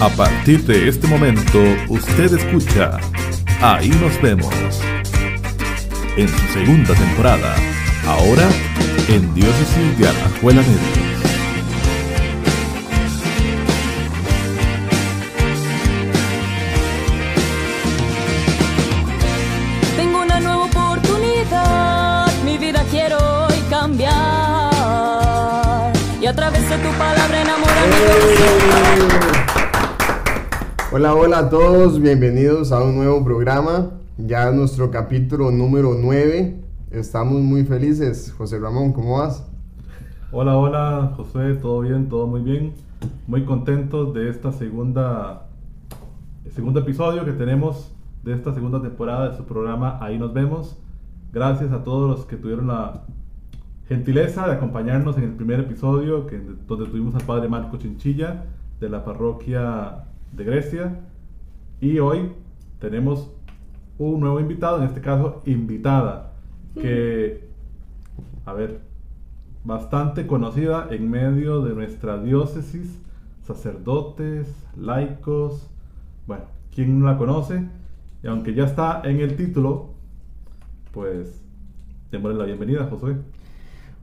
A partir de este momento, usted escucha Ahí nos vemos. En su segunda temporada, ahora en Diócesis de Alajuela Medio. Hola, hola a todos, bienvenidos a un nuevo programa, ya nuestro capítulo número 9. Estamos muy felices. José Ramón, ¿cómo vas? Hola, hola, José, todo bien, todo muy bien. Muy contentos de esta segunda, segundo episodio que tenemos de esta segunda temporada de su programa Ahí nos vemos. Gracias a todos los que tuvieron la gentileza de acompañarnos en el primer episodio, que, donde tuvimos al padre Marco Chinchilla de la parroquia de Grecia. Y hoy tenemos un nuevo invitado, en este caso invitada, que, a ver, bastante conocida en medio de nuestra diócesis, sacerdotes, laicos, bueno, ¿quién no la conoce? Y aunque ya está en el título, pues démosle la bienvenida, Josué.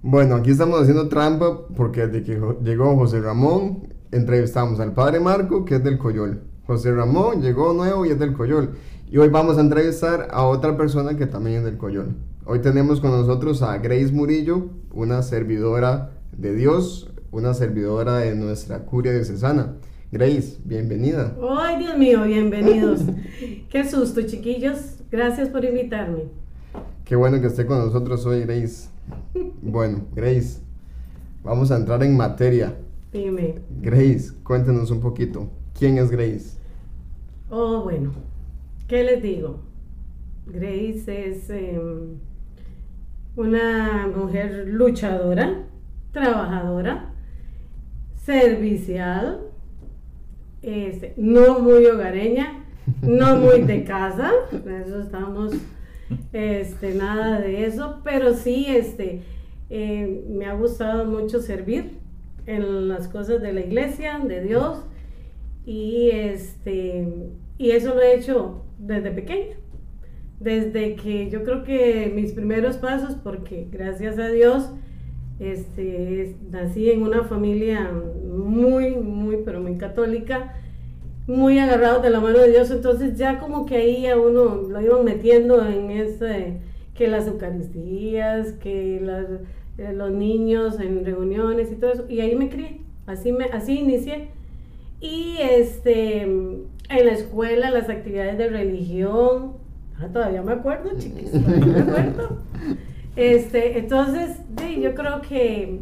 Bueno, aquí estamos haciendo trampa porque desde que llegó José Ramón, entrevistamos al padre Marco, que es del Coyol. José Ramón llegó nuevo y es del Coyol. Y hoy vamos a entrevistar a otra persona que también es del Coyol. Hoy tenemos con nosotros a Grace Murillo, una servidora de Dios, una servidora de nuestra curia diocesana. Grace, bienvenida. Ay, Dios mío, bienvenidos. Qué susto, chiquillos. Gracias por invitarme. Qué bueno que esté con nosotros hoy, Grace. Bueno, Grace, vamos a entrar en materia. Dime. Grace, cuéntenos un poquito. ¿Quién es Grace? Oh, bueno. ¿Qué les digo? Grace es em, una mujer luchadora, trabajadora, servicial, este, no muy hogareña, no muy de casa, eso estamos, este, nada de eso, pero sí, este, eh, me ha gustado mucho servir en las cosas de la iglesia, de Dios, y este, y eso lo he hecho desde pequeña, desde que yo creo que mis primeros pasos, porque gracias a Dios, este, es- nací en una familia muy, muy, pero muy católica, muy agarrados de la mano de Dios, entonces ya como que ahí a uno lo iban metiendo en ese, que las Eucaristías, que las- eh, los niños en reuniones y todo eso, y ahí me crié, así, me, así inicié. Y este, en la escuela, las actividades de religión, ah, todavía me acuerdo, chiquis, todavía me acuerdo. Este, entonces, sí, yo creo que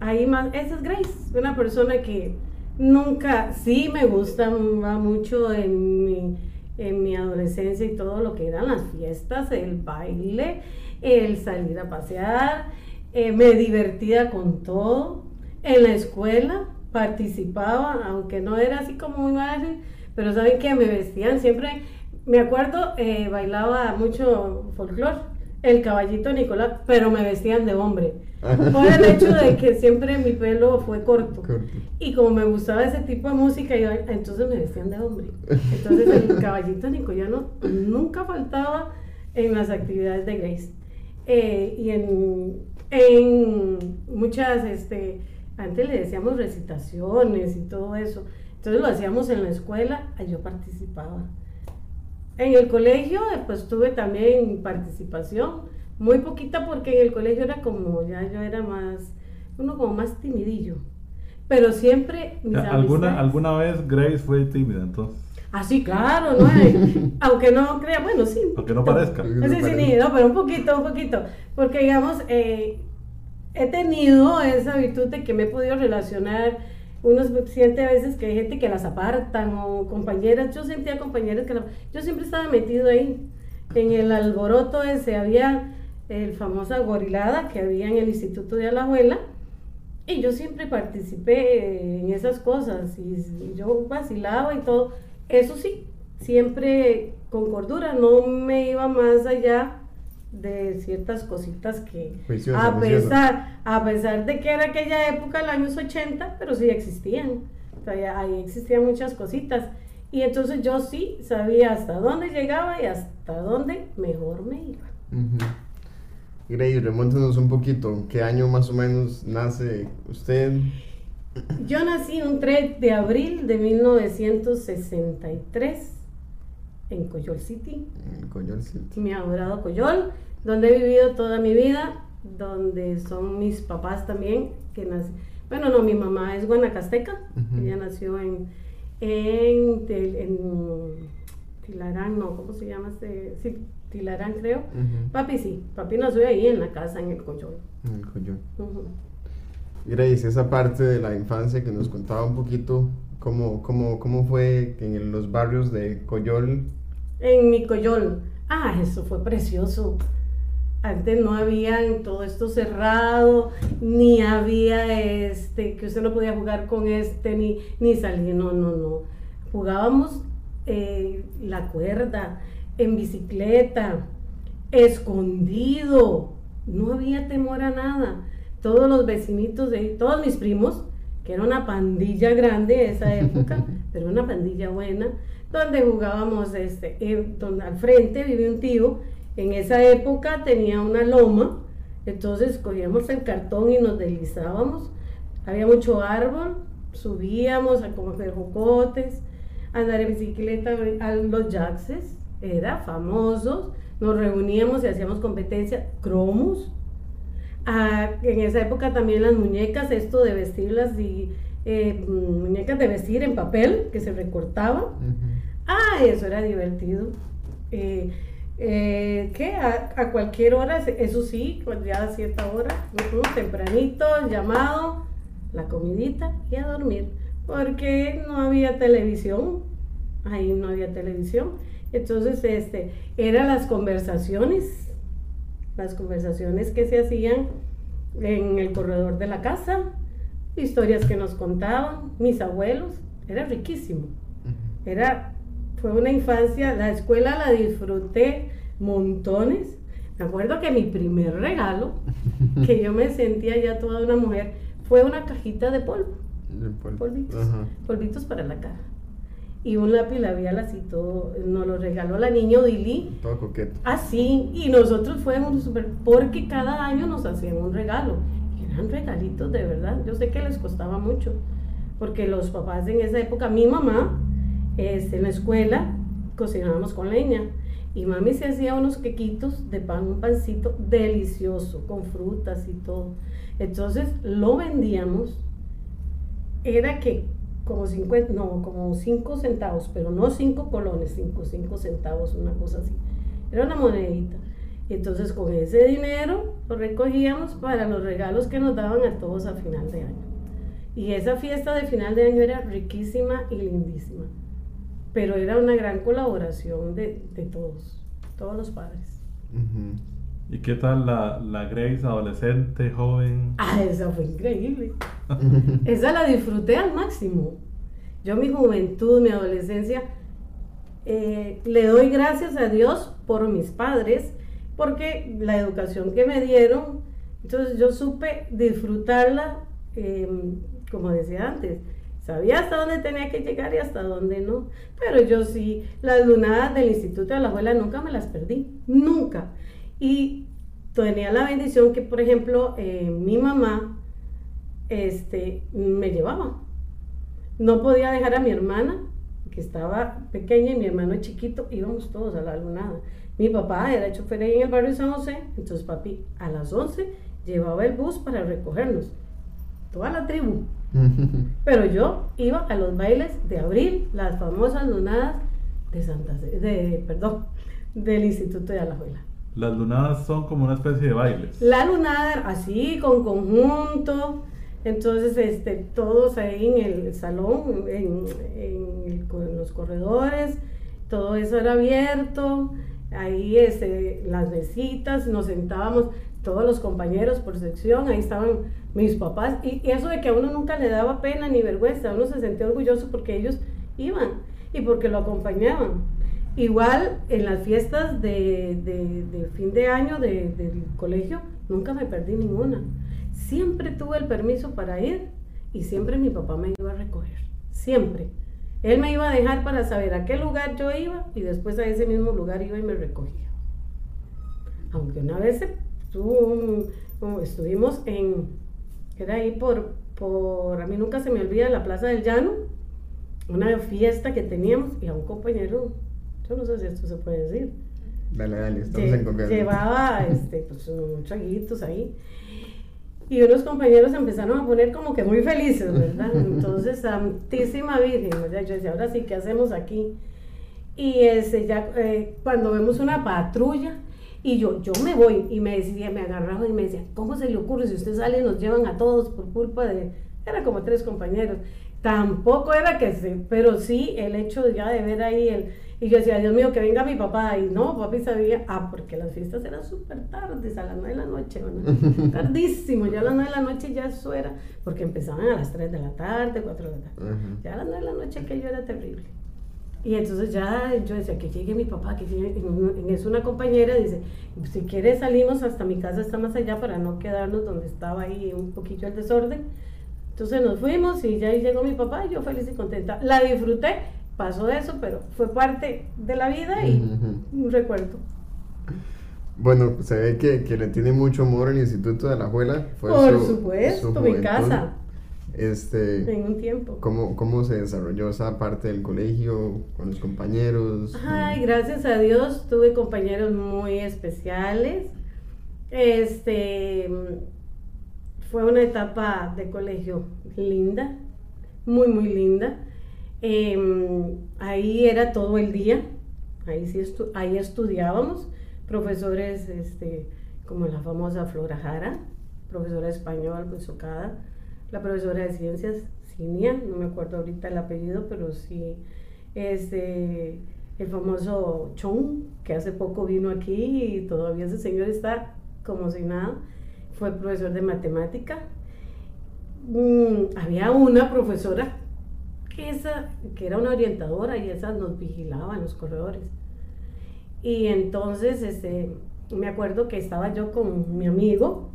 ahí más, esa es Grace, una persona que nunca, sí me gusta va mucho en mi, en mi adolescencia y todo lo que eran las fiestas, el baile, el salir a pasear, eh, me divertía con todo, en la escuela participaba, aunque no era así como muy fácil, pero saben que me vestían siempre, me acuerdo, eh, bailaba mucho folclore, el caballito Nicolás, pero me vestían de hombre. Por el hecho de que siempre mi pelo fue corto. Corto. Y como me gustaba ese tipo de música, yo, entonces me vestían de hombre. Entonces el caballito nicoyano nunca faltaba en las actividades de Grace. Eh, y en, en muchas, este, antes le decíamos recitaciones y todo eso. Entonces lo hacíamos en la escuela, ahí yo participaba. En el colegio, eh, pues tuve también participación, muy poquita porque en el colegio era como, ya yo era más, uno como más timidillo. Pero siempre mis ¿Alguna, amistades- ¿Alguna vez Grace fue tímida entonces? Ah, sí, claro, ¿no? Eh, Aunque no crea, bueno, sí. un Aunque no parezca. No Sí, sí, sí, no, pero un poquito, un poquito. Porque, digamos, eh, he tenido esa virtud de que me he podido relacionar. Uno siente a veces que hay gente que las apartan o compañeras. Yo sentía compañeras que la- Yo siempre estaba metido ahí. En el alboroto ese había el famosa gorilada que había en el Instituto de Alajuela. Y yo siempre participé en esas cosas y yo vacilaba y todo. Eso sí, siempre con cordura, no me iba más allá de ciertas cositas que Juiciosa, a juiciosa. pesar a pesar de que era aquella época, los años 80, pero sí existían. todavía ahí existían muchas cositas. Y entonces yo sí sabía hasta dónde llegaba y hasta dónde mejor me iba. Ujú. Grace, remóntenos un poquito. ¿Qué año más o menos nace usted? Yo nací un 3 de abril de 1963 en Coyol City, En Coyol City. mi adorado Coyol, donde he vivido toda mi vida, donde son mis papás también, que nací. Bueno, no, mi mamá es guanacasteca, ella nació en, en, en Tilarán, no, ¿cómo se llama este? Sí, Tilarán creo. Papi sí, papi nació ahí en la casa, en el Coyol. En el Coyol. Grace, esa parte de la infancia que nos contaba un poquito, ¿cómo, cómo, cómo fue en los barrios de Coyol? En mi Coyol. Ah, eso fue precioso. Antes no había todo esto cerrado, ni había este, que usted no podía jugar con este, ni, ni salir, no, no, no. Jugábamos eh, la cuerda, en bicicleta, escondido, no había temor a nada. Todos los vecinitos, de, todos mis primos, que era una pandilla grande de esa época, pero una pandilla buena, donde jugábamos, este, eh, donde al frente vivía un tío, en esa época tenía una loma, entonces cogíamos el cartón y nos deslizábamos, había mucho árbol, subíamos a comer jocotes, a andar en bicicleta a los jaxes, era famosos, nos reuníamos y hacíamos competencia, cromos, Ah, en esa época también las muñecas, esto de vestirlas y eh, muñecas de vestir en papel que se recortaban. Ah, eso era divertido. Eh, eh, ¿Qué? A, a cualquier hora, eso sí, ya a cierta hora, ujú, tempranito, llamado, la comidita y a dormir. Porque no había televisión, ahí no había televisión. Entonces, este, eran las conversaciones, las conversaciones que se hacían en el corredor de la casa, historias que nos contaban mis abuelos, era riquísimo. Era, fue una infancia, la escuela la disfruté montones. Me acuerdo que mi primer regalo, que yo me sentía ya toda una mujer, fue una cajita de polvo, polvitos, Ajá. polvitos para la cara. Y un lápiz labial así todo, nos lo regaló la niña Odili. Todo coqueto. Así, y nosotros fuimos super, porque cada año nos hacían un regalo. Y eran regalitos de verdad. Yo sé que les costaba mucho, porque los papás en esa época, mi mamá, este, en la escuela, cocinábamos con leña. Y mami se hacía unos quequitos de pan, un pancito delicioso, con frutas y todo. Entonces lo vendíamos. Era que como 50, no, como 5 centavos, pero no 5 colones, 5, 5 centavos, una cosa así. Era una monedita. Entonces con ese dinero lo recogíamos para los regalos que nos daban a todos a final de año. Y esa fiesta de final de año era riquísima y lindísima. Pero era una gran colaboración de, de todos, todos los padres. Ujú. ¿Y qué tal la, la Grace adolescente, joven? Ah, esa fue increíble. Esa la disfruté al máximo. Yo mi juventud, mi adolescencia, eh, le doy gracias a Dios por mis padres, porque la educación que me dieron, entonces yo supe disfrutarla, eh, como decía antes, sabía hasta dónde tenía que llegar y hasta dónde no, pero yo sí, las lunadas del Instituto de la Abuela nunca me las perdí, nunca. Y tenía la bendición que, por ejemplo, eh, mi mamá este, me llevaba. No podía dejar a mi hermana, que estaba pequeña, y mi hermano chiquito, íbamos todos a la lunada. Mi papá era chofer ahí en el barrio de San José, entonces papi a las 11 llevaba el bus para recogernos, toda la tribu. Pero yo iba a los bailes de abril, las famosas lunadas de Santa de, perdón, del Instituto de Alajuela. Las lunadas son como una especie de bailes. La lunada así, con conjunto. Entonces, este, todos ahí en el salón, en los corredores, todo eso era abierto. Ahí este, las mesitas, nos sentábamos todos los compañeros por sección, ahí estaban mis papás. Y, y eso de que a uno nunca le daba pena ni vergüenza, uno se sentía orgulloso porque ellos iban y porque lo acompañaban. Igual en las fiestas de, de- fin de año de- del colegio, nunca me perdí ninguna. Siempre tuve el permiso para ir y siempre mi papá me iba a recoger. siempre. Él me iba a dejar para saber a qué lugar yo iba y después a ese mismo lugar iba y me recogía. Aunque una vez estuvimos en, era ahí por, por, a mí nunca se me olvida la Plaza del Llano, una fiesta que teníamos y a un compañero, yo no sé si esto se puede decir. Dale, dale, estamos en confianza. Llevaba este, pues, unos traguitos ahí. Y unos compañeros empezaron a poner como que muy felices, ¿verdad? Entonces, Santísima Virgen, ¿verdad? Yo decía, ahora sí, ¿qué hacemos aquí? Y ese, ya, eh, cuando vemos una patrulla, y yo, yo me voy, y me decía, me agarraba y me decía, ¿cómo se le ocurre si usted sale y nos llevan a todos por culpa de, era como tres compañeros. Tampoco era que se, pero sí el hecho ya de ver ahí el, y yo decía, Dios mío, que venga mi papá. Y no, papi sabía, ah, porque las fiestas eran súper tardes, a las 9 de la noche, ¿verdad? Tardísimo, ya a las 9 de la noche ya eso era, porque empezaban a las 3 de la tarde, 4 de la tarde. Ya a las 9 de la noche aquello era terrible. Y entonces ya yo decía, que llegue mi papá, que llegue. En eso una compañera dice, si quieres salimos hasta mi casa, está más allá para no quedarnos donde estaba ahí un poquillo el desorden. Entonces nos fuimos y ya ahí llegó mi papá y yo feliz y contenta. La disfruté pasó eso, pero fue parte de la vida y un recuerdo. Bueno, se ve que, que, le tiene mucho amor al Instituto de la Juela. Por supuesto, mi casa. Este, en un tiempo. ¿cómo, ¿Cómo se desarrolló esa parte del colegio con los compañeros? Ay, gracias a Dios tuve compañeros muy especiales. Este fue una etapa de colegio linda, muy, muy linda. Em, ahí era todo el día, ahí, sí ahí estudiábamos, profesores este, como la famosa Flora Jara, profesora de español, pues la profesora de ciencias, Cinia, no me acuerdo ahorita el apellido, pero sí, este, el famoso Chong, que hace poco vino aquí y todavía ese señor está como si nada, fue profesor de matemática. Mm, había una profesora que, esa, que era una orientadora y esa nos vigilaba en los corredores. Y entonces, este, me acuerdo que estaba yo con mi amigo,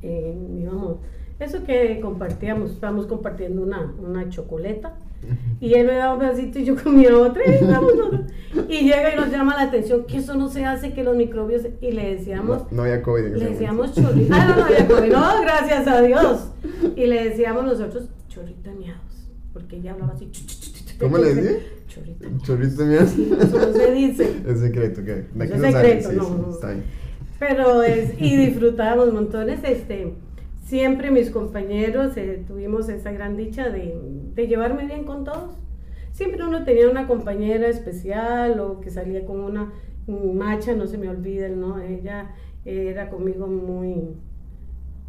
eh, íbamos, eso que compartíamos, estábamos compartiendo una, una chocoleta, y él me daba un pedacito y yo comía otra, y, llega y nos llama la atención que eso no se hace, que los microbios, y le decíamos... No, había COVID. le decíamos chorrito, ah, no, no había COVID, no, gracias a Dios. Y le decíamos nosotros, chorrito miados porque ella hablaba así. ¿Cómo le decía? Chorrito. Chorrito mío. Eso no se dice. Es secreto, ¿qué? Es secreto, no, no. Está. Pero es, y disfrutábamos montones, este, siempre mis compañeros eh, tuvimos esa gran dicha de, de llevarme bien con todos. Siempre uno tenía una compañera especial o que salía con una macha, no se me olviden, ¿no? Ella era conmigo muy,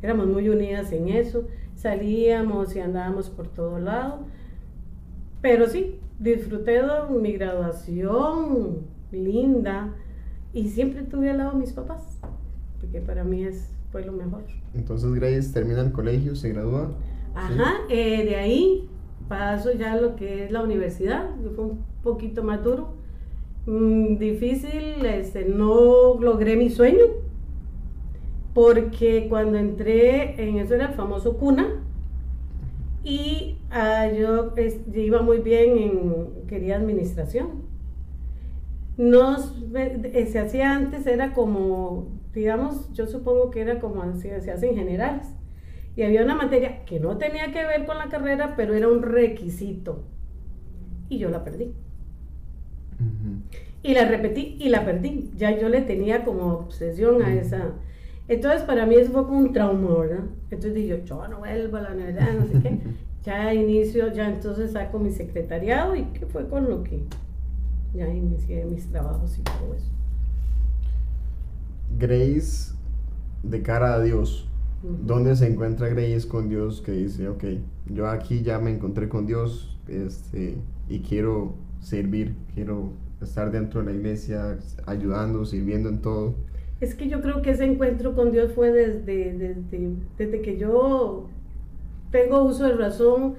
éramos muy unidas en eso salíamos y andábamos por todo lado. Pero sí, disfruté de mi graduación linda y siempre tuve al lado a mis papás, porque para mí es, fue lo mejor. Entonces Grace termina el colegio, se gradúa. Ajá, eh, de ahí paso ya a lo que es la universidad, que fue un poquito más duro, mm, difícil, este, no logré mi sueño, porque cuando entré en eso era el famoso cuna y ah, yo, iba muy bien en, quería administración. Nos, eh, se hacía antes, era como, digamos, yo supongo que era como se, se hacen generales. Y había una materia que no tenía que ver con la carrera, pero era un requisito. Y yo la perdí. Y la repetí y la perdí. Ya yo le tenía como obsesión a esa entonces, para mí eso fue como un trauma, ¿verdad? Entonces dije, yo no vuelvo a la universidad, no sé qué. Ya inicio, ya entonces saco mi secretariado y que fue con lo que ya inicié mis trabajos y todo eso. Grace, de cara a Dios, ¿dónde se encuentra Grace con Dios que dice, ok, yo aquí ya me encontré con Dios este, y quiero servir, quiero estar dentro de la iglesia, ayudando, sirviendo en todo? Es que yo creo que ese encuentro con Dios fue desde, desde, que yo tengo uso de razón,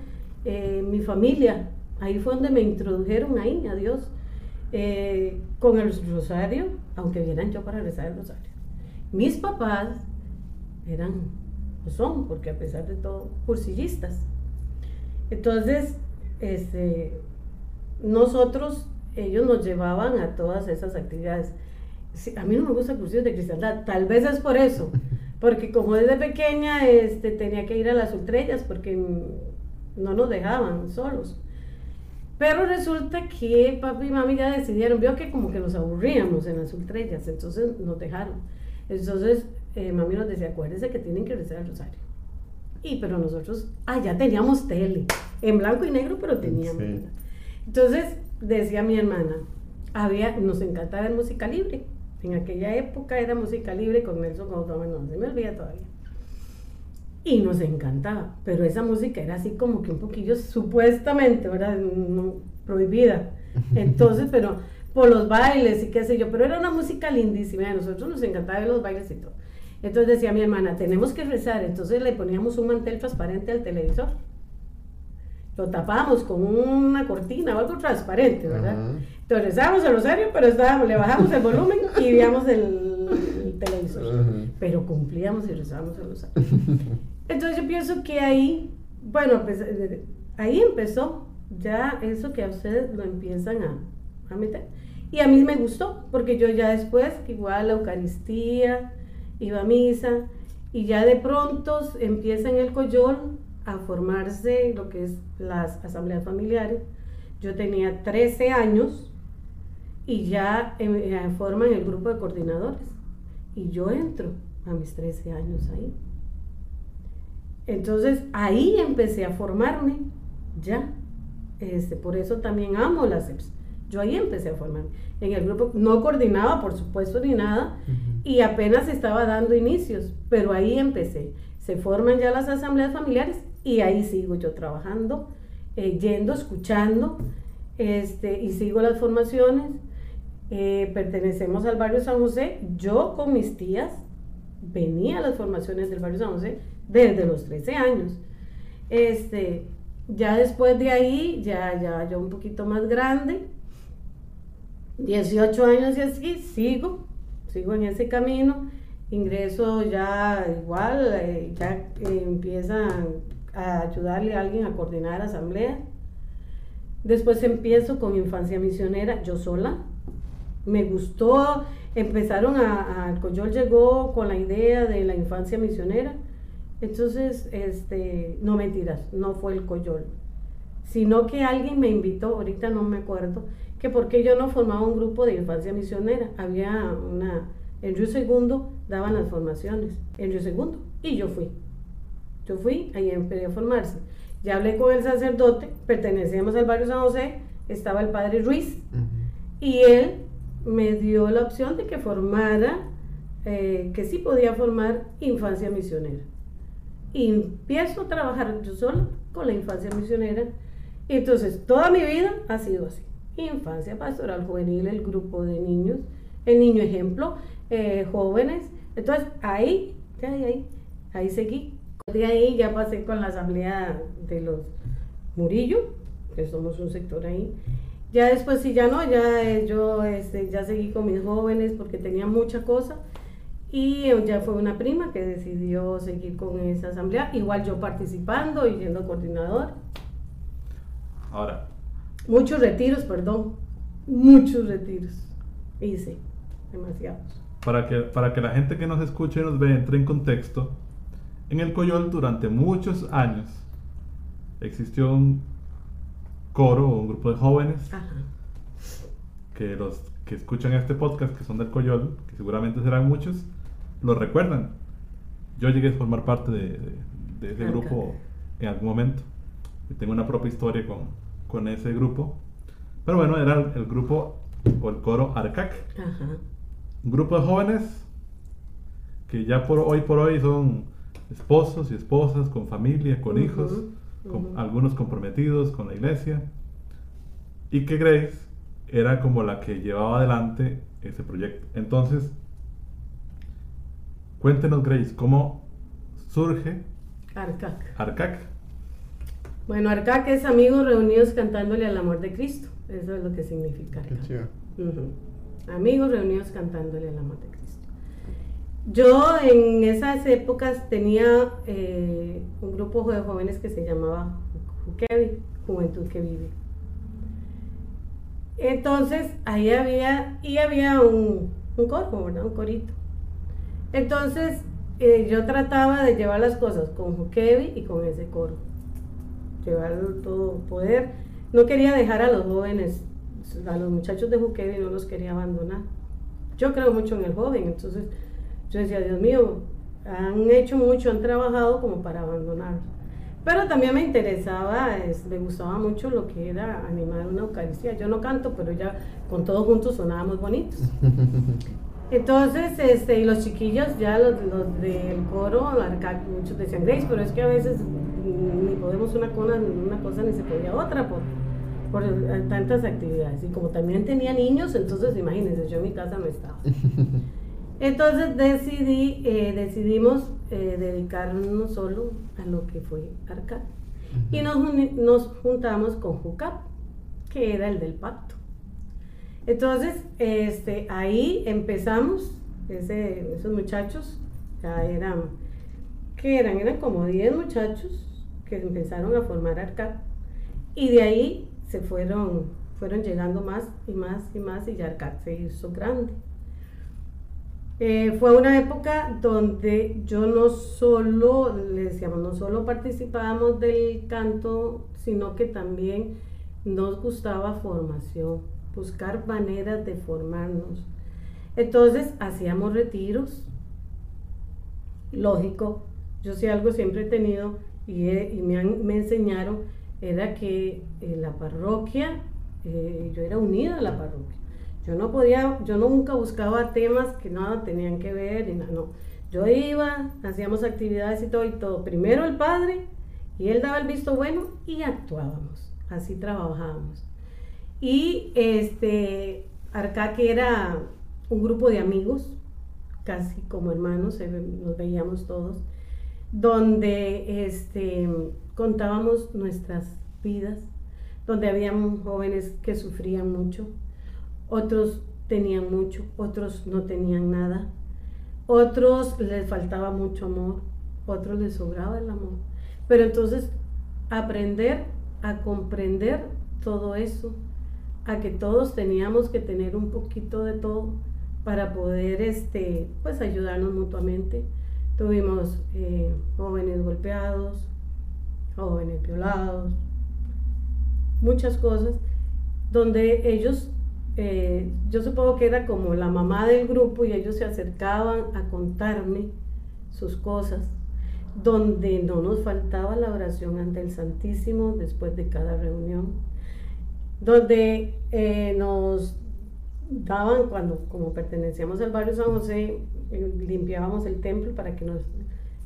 eh, mi familia, ahí fue donde me introdujeron ahí a Dios, eh, con el rosario, aunque vieran yo para rezar el rosario. Mis papás eran, o son, porque a pesar de todo, cursillistas. Entonces, este, nosotros, ellos nos llevaban a todas esas actividades. Sí, a mí no me gusta cursillos de cristiandad, tal vez es por eso, porque como desde pequeña este, tenía que ir a las ultrellas porque no nos dejaban solos. Pero resulta que papi y mami ya decidieron, vio que como que nos aburríamos en las ultrellas, entonces nos dejaron. Entonces eh, mami nos decía, acuérdense que tienen que rezar el rosario. Y pero nosotros, ah, ya teníamos tele, en blanco y negro, pero teníamos. Sí. Entonces decía mi hermana, había, nos encantaba ver música libre. En aquella época era música libre con Nelson Gautama, no se me olvida todavía. Y nos encantaba, pero esa música era así como que un poquillo supuestamente, ¿verdad? No, prohibida. Entonces, pero por los bailes y qué sé yo, pero era una música lindísima, a nosotros nos encantaba ver los bailes y todo. Entonces decía mi hermana, tenemos que rezar, entonces le poníamos un mantel transparente al televisor. Lo tapábamos con una cortina o algo transparente, ¿verdad? Ajá. Entonces rezábamos el rosario, pero estábamos, le bajamos el volumen y veíamos el, el televisor. Ajá. Pero cumplíamos y rezábamos el rosario. Entonces yo pienso que ahí, bueno, pues, eh, ahí empezó ya eso que a ustedes lo empiezan a, a meter. Y a mí me gustó, porque yo ya después, igual la Eucaristía, iba a misa, y ya de pronto empieza en el Coyol a formarse lo que es las asambleas familiares. Yo tenía 13 años y ya eh, forman el grupo de coordinadores. Y yo entro a mis 13 años ahí. Entonces ahí empecé a formarme, ya. Este, por eso también amo las EPS. Yo ahí empecé a formarme. En el grupo no coordinaba, por supuesto, ni nada, y apenas estaba dando inicios, pero ahí empecé. Se forman ya las asambleas familiares y ahí sigo yo trabajando, eh, yendo, escuchando, este, y sigo las formaciones. Eh, pertenecemos al barrio San José. Yo con mis tías venía a las formaciones del barrio San José desde los 13 años. Este, ya después de ahí, ya, ya yo un poquito más grande, 18 años y así, sigo, sigo en ese camino, ingreso ya igual, eh, ya empiezan a ayudarle a alguien a coordinar asamblea. Después empiezo con infancia misionera, yo sola. Me gustó, empezaron a, a Coyol llegó con la idea de la infancia misionera. Entonces, este, no mentiras, no fue el Coyol, sino que alguien me invitó, ahorita no me acuerdo, que porque yo no formaba un grupo de infancia misionera, había una, en Río Segundo daban las formaciones, en Río Segundo, y yo fui. Yo fui, ahí empecé a formarse. Ya hablé con el sacerdote, pertenecíamos al barrio San José, estaba el padre Ruiz, Ujú. y él me dio la opción de que formara, eh, que sí podía formar infancia misionera. Y empiezo a trabajar yo sola con la infancia misionera. Y entonces toda mi vida ha sido así. Infancia pastoral juvenil, el grupo de niños, el niño ejemplo, eh, jóvenes. Entonces ahí, ahí, ahí, ahí seguí. De ahí ya pasé con la asamblea de los Murillo, que somos un sector ahí. Ya después sí, ya no, ya eh, yo este, ya seguí con mis jóvenes porque tenía mucha cosa. Y eh, ya fue una prima que decidió seguir con esa asamblea, igual yo participando y siendo coordinador. Ahora, Muchos retiros, perdón, muchos retiros hice, demasiados. para que, para que la gente que nos escuche y nos ve entre en contexto, en el Coyol durante muchos años existió un coro o un grupo de jóvenes Ajá. que los que escuchan este podcast, que son del Coyol, que seguramente serán muchos, lo recuerdan. Yo llegué a formar parte de, de- de ese Arcac. grupo en algún momento. Y tengo una propia historia con, con ese grupo. Pero bueno, era el, el grupo o el coro Arcac. Ajá. Un grupo de jóvenes que ya por hoy por hoy son esposos y esposas, con familia, con hijos, con- algunos comprometidos con la iglesia. Y que Grace era como la que llevaba adelante ese proyecto. Entonces, cuéntenos Grace, ¿cómo surge Arcac. Arcac? Bueno, Arcac es amigos reunidos cantándole al amor de Cristo. Eso es lo que significa Qué Arcac. Amigos reunidos cantándole al amor de Cristo. Yo en esas épocas tenía eh, un grupo de jóvenes que se llamaba Juquevi, Juventud que Vive. Entonces, ahí había, y había un, coro, ¿verdad? Un corito. Entonces, eh, yo trataba de llevar las cosas con Juquevi y con ese coro. Llevarlo todo, poder. No quería dejar a los jóvenes, a los muchachos de Juquevi, no los quería abandonar. Yo creo mucho en el joven, entonces yo decía, Dios mío, han hecho mucho, han trabajado como para abandonarlos. Pero también me interesaba, es, me gustaba mucho lo que era animar una Eucaristía. Yo no canto, pero ya con todos juntos sonábamos bonitos. Entonces, este, y los chiquillos, ya los, los del coro, muchos decían Grace, pero es que a veces ni podemos una cosa, una cosa ni se podía otra por, por tantas actividades. Y como también tenía niños, entonces imagínense, yo en mi casa no estaba. Entonces decidí, eh, decidimos eh, dedicarnos solo a lo que fue Arcad. Y nos, nos juntamos con Jucap, que era el del pacto. Entonces, este, ahí empezamos, ese, esos muchachos, ya eran, que eran? Eran como 10 muchachos que empezaron a formar Arcad. Y de ahí se fueron, fueron llegando más y más y más y ya Arcad se hizo grande. Eh, fue una época donde yo no solo, le decíamos, no solo participábamos del canto, sino que también nos gustaba formación, buscar maneras de formarnos. Entonces hacíamos retiros, lógico, yo sí algo siempre he tenido y, me, me, enseñaron, era que en la parroquia, eh, yo era unida a la parroquia. Yo no podía, yo nunca buscaba temas que nada tenían que ver y nada, no. Yo iba, hacíamos actividades y todo y todo. Primero el padre y él daba el visto bueno y actuábamos. Así trabajábamos. Y este, que era un grupo de amigos, casi como hermanos, nos veíamos todos, donde este, contábamos nuestras vidas, donde habían jóvenes que sufrían mucho, otros tenían mucho, otros no tenían nada, otros les faltaba mucho amor, otros les sobraba el amor. Pero entonces aprender a comprender todo eso, a que todos teníamos que tener un poquito de todo para poder este, pues ayudarnos mutuamente. Tuvimos eh, jóvenes golpeados, jóvenes violados, muchas cosas, donde ellos eh, yo supongo que era como la mamá del grupo y ellos se acercaban a contarme sus cosas, donde no nos faltaba la oración ante el Santísimo después de cada reunión, donde eh, nos daban, cuando como pertenecíamos al barrio San José, eh, limpiábamos el templo para que nos,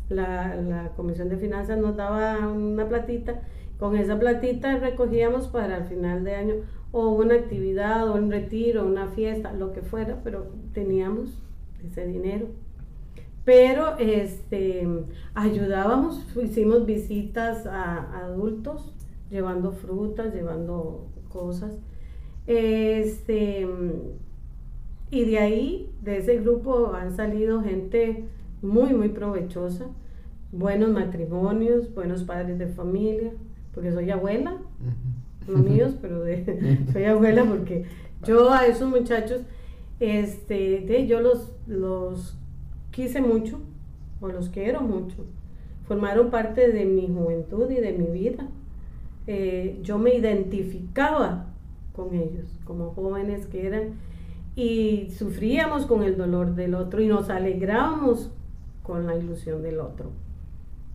la, la Comisión de Finanzas nos daba una platita, con esa platita recogíamos para el final de año o una actividad o un retiro, una fiesta, lo que fuera, pero teníamos ese dinero. Pero este, ayudábamos, hicimos visitas a, adultos, llevando frutas, llevando cosas. Este, y de ahí, de ese grupo, han salido gente muy, muy provechosa, buenos matrimonios, buenos padres de familia, porque soy abuela los míos, pero de, soy abuela porque yo a esos muchachos, este, de, yo los, los quise mucho, o los quiero mucho. Formaron parte de mi juventud y de mi vida. Eh, yo me identificaba con ellos, como jóvenes que eran, y sufríamos con el dolor del otro y nos alegrábamos con la ilusión del otro.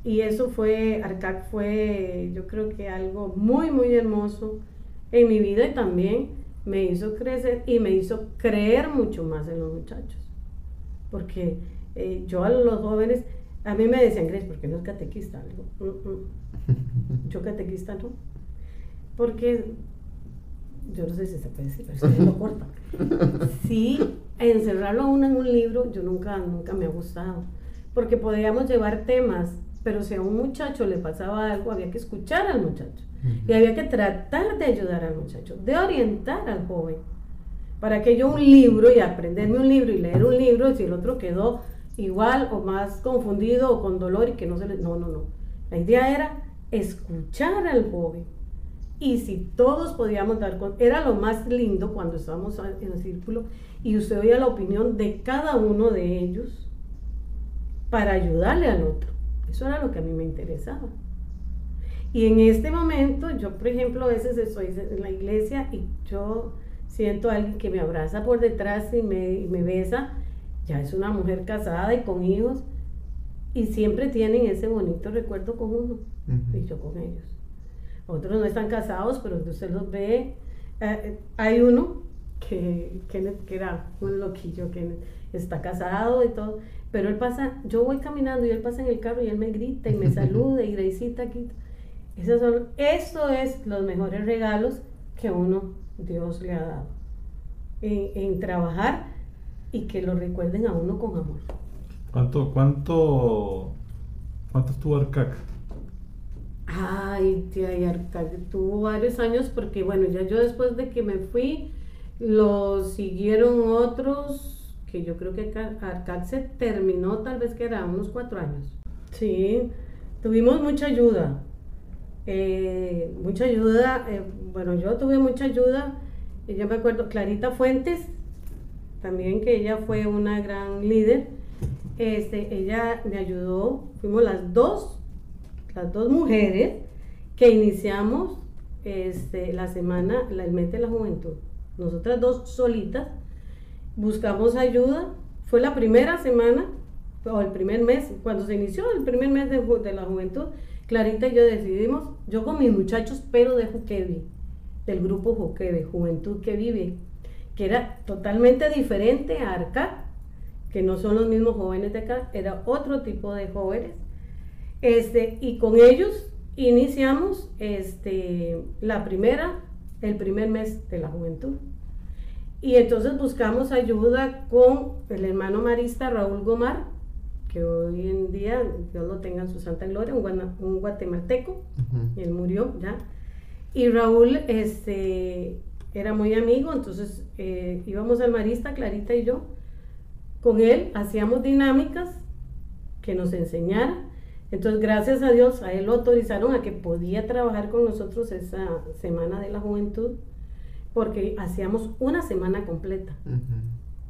Y eso fue, Arcac fue, yo creo que algo muy, muy hermoso en mi vida y también me hizo crecer y me hizo creer mucho más en los muchachos. Porque eh, yo a los jóvenes, a mí me decían, Grace, ¿por qué no es catequista? Digo, mm, mm". Yo catequista no. Porque yo no sé si se puede decir, pero que lo corta. Sí, encerrarlo a uno en un libro, yo nunca, nunca me ha gustado. Porque podríamos llevar temas pero si a un muchacho le pasaba algo, había que escuchar al muchacho. Y había que tratar de ayudar al muchacho, de orientar al joven. Para que yo un libro y aprenderme un libro y leer un libro, y si el otro quedó igual o más confundido o con dolor y que no se le... No, no, no. La idea era escuchar al joven. Y si todos podíamos dar con, era lo más lindo cuando estábamos en el círculo y usted oía la opinión de cada uno de ellos para ayudarle al otro. Eso era lo que a mí me interesaba. Y en este momento, yo por ejemplo a veces estoy en la iglesia y yo siento a alguien que me abraza por detrás y me, me besa, ya es una mujer casada y con hijos, y siempre tienen ese bonito recuerdo con uno, y yo con ellos. Otros no están casados, pero usted los ve. Eh, hay uno que, que, era un loquillo, que está casado y todo, pero él pasa, yo voy caminando y él pasa en el carro y él me grita y me saluda y Greisita aquí. Esos son, eso es los mejores regalos que uno, Dios le ha dado. En, trabajar y que lo recuerden a uno con amor. ¿Cuánto, cuánto, cuánto estuvo Arcac? Ay, tía, y Arcac tuvo varios años porque, bueno, ya yo después de que me fui, lo siguieron otros, que yo creo que Arcac se terminó tal vez que era unos cuatro años. Sí, tuvimos mucha ayuda. Eh, mucha ayuda, eh, bueno, yo tuve mucha ayuda, yo me acuerdo, Clarita Fuentes, también que ella fue una gran líder, este, ella me ayudó, fuimos las dos, las dos mujeres que iniciamos este, la semana, el mes de la juventud, nosotras dos solitas, buscamos ayuda, fue la primera semana, o el primer mes, cuando se inició el primer mes de, la juventud, Clarita y yo decidimos, yo con mis muchachos, pero de Juquevi, del grupo Juquevi, Juventud que Vive, que era totalmente diferente a Arca, que no son los mismos jóvenes de acá, era otro tipo de jóvenes. Este, y con ellos iniciamos este, la primera, el primer mes de la juventud. Y entonces buscamos ayuda con el hermano marista Raúl Gomar, que hoy en día, Dios lo tenga en su santa gloria, un, guatemalteco, él murió ya. Y Raúl este, era muy amigo, entonces eh, íbamos al marista, Clarita y yo, con él hacíamos dinámicas que nos enseñara. Entonces, gracias a Dios, a él lo autorizaron a que podía trabajar con nosotros esa semana de la juventud, porque hacíamos una semana completa.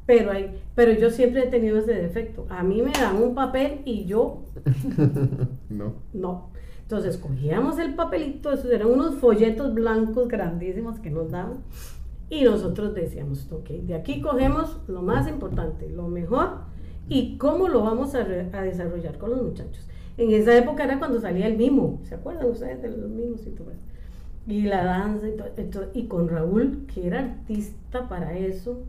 Pero, hay, pero yo siempre he tenido ese defecto. A mí me dan un papel y yo... no. No. Entonces cogíamos el papelito, esos eran unos folletos blancos grandísimos que nos daban. Y nosotros decíamos, ok, de aquí cogemos lo más importante, lo mejor y cómo lo vamos a, a desarrollar con los muchachos. En esa época era cuando salía el mimo, ¿se acuerdan ustedes de los mimos y todo eso? Y la danza y todo. Y con Raúl, que era artista para eso,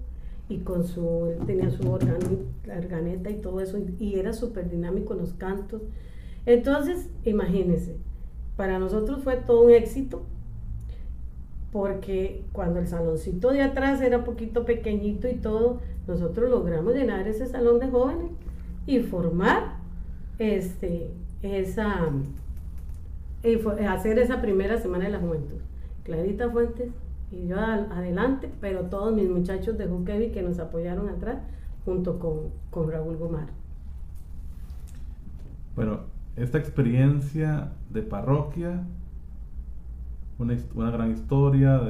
y con su, él tenía su organeta y todo eso, y, era súper dinámico en los cantos. Entonces, imagínense, para nosotros fue todo un éxito, porque cuando el saloncito de atrás era un poquito pequeñito y todo, nosotros logramos llenar ese salón de jóvenes y formar este, esa, hacer esa primera semana de la juventud. Clarita Fuentes y yo adelante, pero todos mis muchachos de Jukevi que nos apoyaron atrás junto con, con Raúl Gomar. Bueno, esta experiencia de parroquia, una, una gran historia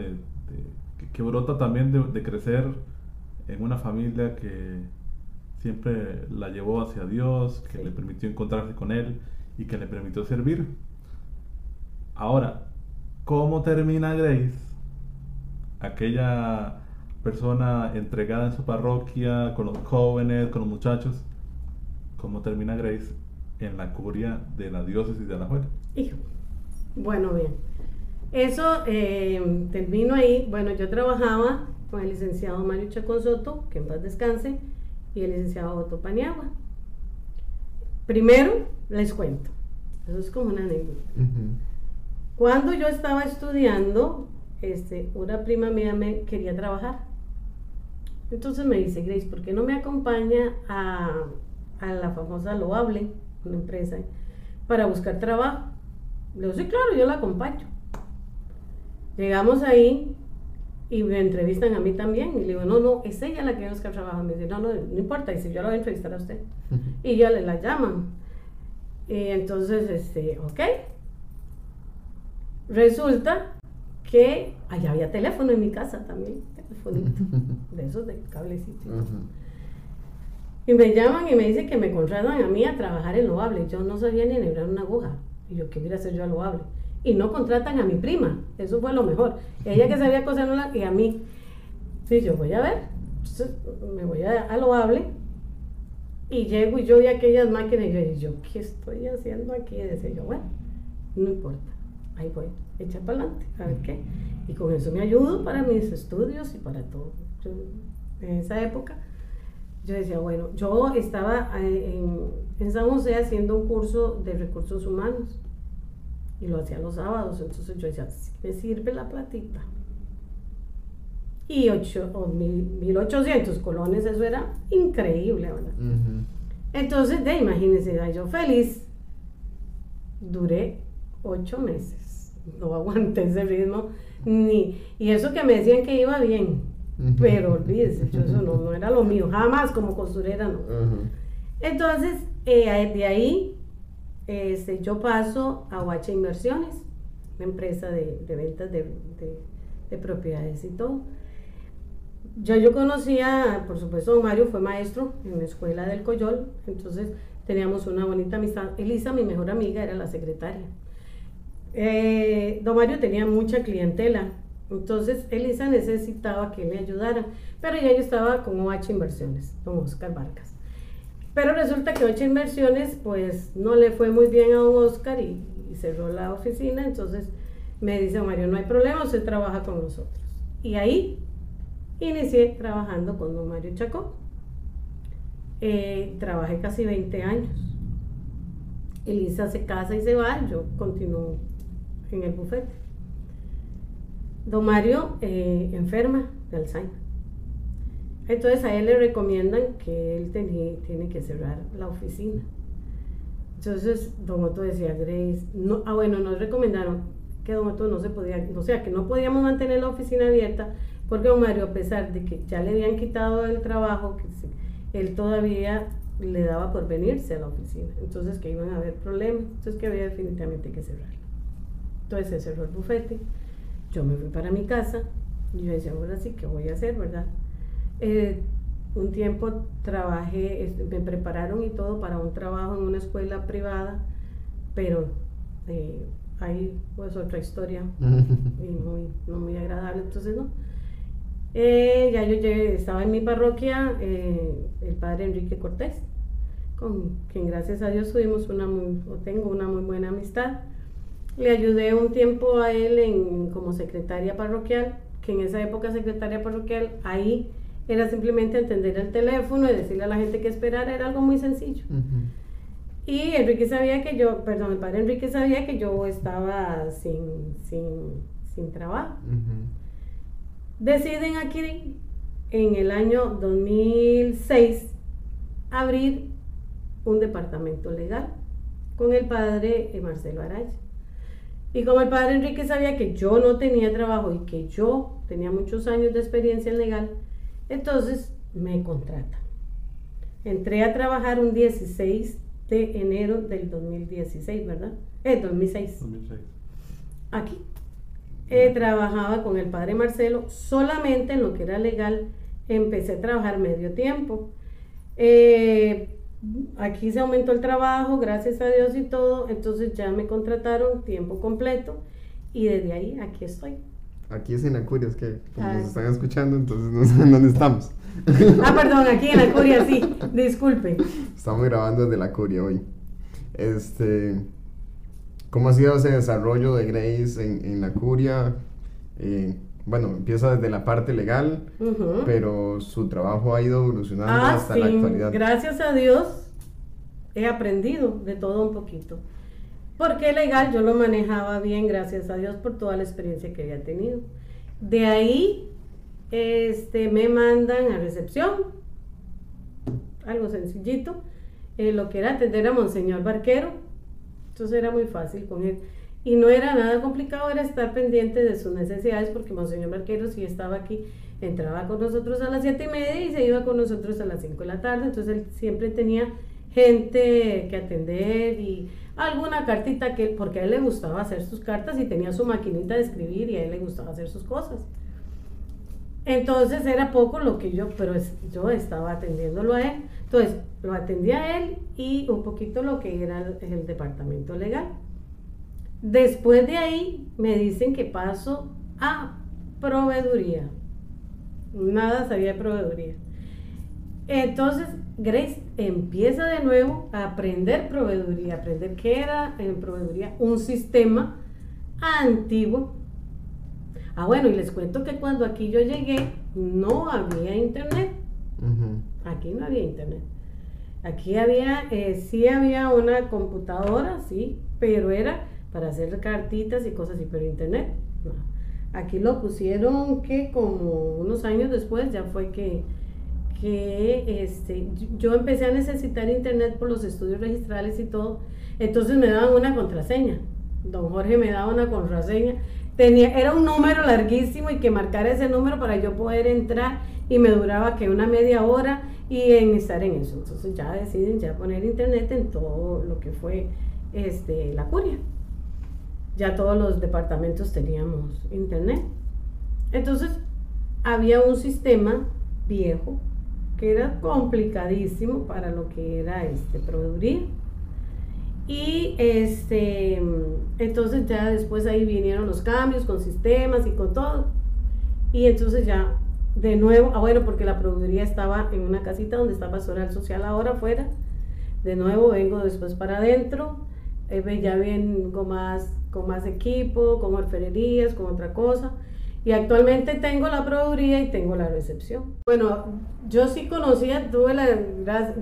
que, brota también de, crecer en una familia que siempre la llevó hacia Dios, que le permitió encontrarse con Él y que le permitió servir. Ahora, ¿cómo termina Grace? aquella persona entregada en su parroquia, con los jóvenes, con los muchachos, ¿cómo termina Grace en la curia de la diócesis de Alajuela? Hijo, bueno, bien. Eso eh, termino ahí. Bueno, yo trabajaba con el licenciado Mario Chacón Soto, que en paz descanse, y el licenciado Otto Paniagua. Primero, les cuento. Eso es como una anécdota. Cuando yo estaba estudiando, este, una prima mía me quería trabajar. Entonces me dice, Grace, ¿por qué no me acompaña a, a la famosa Loable, una empresa, para buscar trabajo? Le digo, sí, claro, yo la acompaño. Llegamos ahí y me entrevistan a mí también. Y le digo, no, no, es ella la que buscar trabajo. Me dice, no, no, no importa, dice, yo la voy a entrevistar a usted. Y ya le la llaman. Y entonces, este, ok. Resulta que allá había teléfono en mi casa también, telefonito, de esos de cablecito. Y me llaman y me dicen que me contratan a mí a trabajar en Loable. Yo no sabía ni enhebrar una aguja. Y yo, ¿qué voy a hacer yo a Loable? Y no contratan a mi prima. Eso fue lo mejor. Ella que sabía coserla y a mí. Sí, yo voy a ver. Me voy a, a Loable. Y llego y yo vi aquellas máquinas y yo, yo, ¿qué estoy haciendo aquí? Y decía yo, bueno, no importa. Ahí voy, echa para adelante, a ver qué. Y con eso me ayudo para mis estudios y para todo. En esa época yo decía, bueno, yo estaba eh, en, en San José haciendo un curso de recursos humanos y lo hacía los sábados, entonces yo decía, "Sí me sirve la platita. Y ocho, o mil, 1800 colones, eso era increíble, ¿verdad? Ujú. Entonces, de, imagínense, yo feliz. Duré ocho meses. No aguanté ese ritmo. Ni, y eso que me decían que iba bien. Pero olvídese, yo eso no, no era lo mío. Jamás como costurera, no. Entonces, eh, de ahí, este, yo paso a Huacha Inversiones, una empresa de, ventas de propiedades y todo. Ya yo conocía, por supuesto, don Mario fue maestro en la escuela del Coyol, entonces teníamos una bonita amistad. Elisa, mi mejor amiga, era la secretaria. Eh, don Mario tenía mucha clientela, entonces Elisa necesitaba que le ayudara, pero ya yo estaba con OH Inversiones, don Oscar Vargas. Pero resulta que OH Inversiones, pues no le fue muy bien a don Oscar y, cerró la oficina, entonces me dice Mario, no hay problema, usted trabaja con nosotros. Y ahí inicié trabajando con don Mario Chacó. Eh, trabajé casi 20 años. Elisa se casa y se va, yo continúo en el bufete. Don Mario eh, enferma de Alzheimer. Entonces a él le recomiendan que él teni- tiene que cerrar la oficina. Entonces Don Otto decía, Grace, no, ah bueno, nos recomendaron que Don Otto no se podía, o sea, que no podíamos mantener la oficina abierta porque Don a pesar de que ya le habían quitado el trabajo, él todavía le daba por venirse a la oficina. Entonces que iban a haber problemas, entonces que había definitivamente que cerrarla. Entonces se cerró el bufete, yo me fui para mi casa y yo decía, ahora sí, ¿qué voy a hacer, verdad? Eh, un tiempo trabajé, este, me prepararon y todo para un trabajo en una escuela privada, pero eh, ahí pues otra historia y muy, no muy agradable, entonces no. Eh, ya yo llegué, estaba en mi parroquia, eh, el padre Enrique Cortés, con quien gracias a Dios tuvimos una muy, o tengo una muy buena amistad. Le ayudé un tiempo a él en, como secretaria parroquial, que en esa época secretaria parroquial, ahí era simplemente atender el teléfono y decirle a la gente que esperara, era algo muy sencillo. Y Enrique sabía que yo, perdón, el padre Enrique sabía que yo estaba sin, sin, sin trabajo. Deciden aquí, en el año 2006, abrir un departamento legal con el padre eh, Marcelo Araya. Y como el padre Enrique sabía que yo no tenía trabajo y que yo tenía muchos años de experiencia en legal, entonces me contrata. Entré a trabajar un 16 de enero del 2016, ¿verdad? Eh, 2006 2006. aquí. Eh, trabajaba con el padre Marcelo solamente en lo que era legal. Empecé a trabajar medio tiempo. Eh, aquí se aumentó el trabajo, gracias a Dios y todo. Entonces ya me contrataron tiempo completo y desde ahí aquí estoy. Aquí es en Acuria, es que como nos están escuchando, entonces no saben dónde estamos. Ah, perdón, aquí en la curia, sí. Disculpe. Estamos grabando desde la Curia hoy. Este, ¿Cómo ha sido ese desarrollo de Grace en, en la Curia? Eh, bueno, empieza desde la parte legal, Ujú. pero su trabajo ha ido evolucionando Ah, hasta sí. la actualidad. Gracias a Dios he aprendido de todo un poquito. Porque legal yo lo manejaba bien, gracias a Dios por toda la experiencia que había tenido. De ahí este, me mandan a recepción, algo sencillito, eh, lo que era atender a Monseñor Barquero. Entonces era muy fácil con él. Y no era nada complicado, era estar pendiente de sus necesidades, porque Monseñor Barquero sí estaba aquí, entraba con nosotros a las siete y media y se iba con nosotros a las 5 de la tarde. Entonces él siempre tenía gente que atender y alguna cartita que, porque a él le gustaba hacer sus cartas y tenía su maquinita de escribir y a él le gustaba hacer sus cosas. Entonces era poco lo que yo, pero yo estaba atendiéndolo a él. Entonces lo atendía a él y un poquito lo que era el, el departamento legal. Después de ahí me dicen que paso a proveeduría. Nada sabía de proveeduría. Entonces Grace empieza de nuevo a aprender proveeduría, aprender qué era en proveeduría un sistema antiguo. Ah, bueno, y les cuento que cuando aquí yo llegué no había internet. Aquí no había internet. Aquí había, eh, sí había una computadora, sí, pero era para hacer cartitas y cosas así, pero internet, no. Aquí lo pusieron que como unos años después ya fue que, que este, yo empecé a necesitar internet por los estudios registrales y todo, entonces me daban una contraseña. Don Jorge me daba una contraseña. Tenía, era un número larguísimo y que marcara ese número para yo poder entrar y me duraba que una media hora y estar en eso. Entonces ya deciden ya poner internet en todo lo que fue este, la curia. Ya todos los departamentos teníamos internet. Entonces había un sistema viejo que era complicadísimo para lo que era este proveeduría. Y este, entonces ya después ahí vinieron los cambios con sistemas y con todo. Y entonces ya de nuevo, ah bueno, porque la proveeduría estaba en una casita donde está pastoral social ahora afuera. De nuevo vengo después para adentro. eh, ya vengo más, con más equipo, con orfebrerías, con otra cosa. Y actualmente tengo la proveeduría y tengo la recepción. Bueno, yo sí conocía, tuve la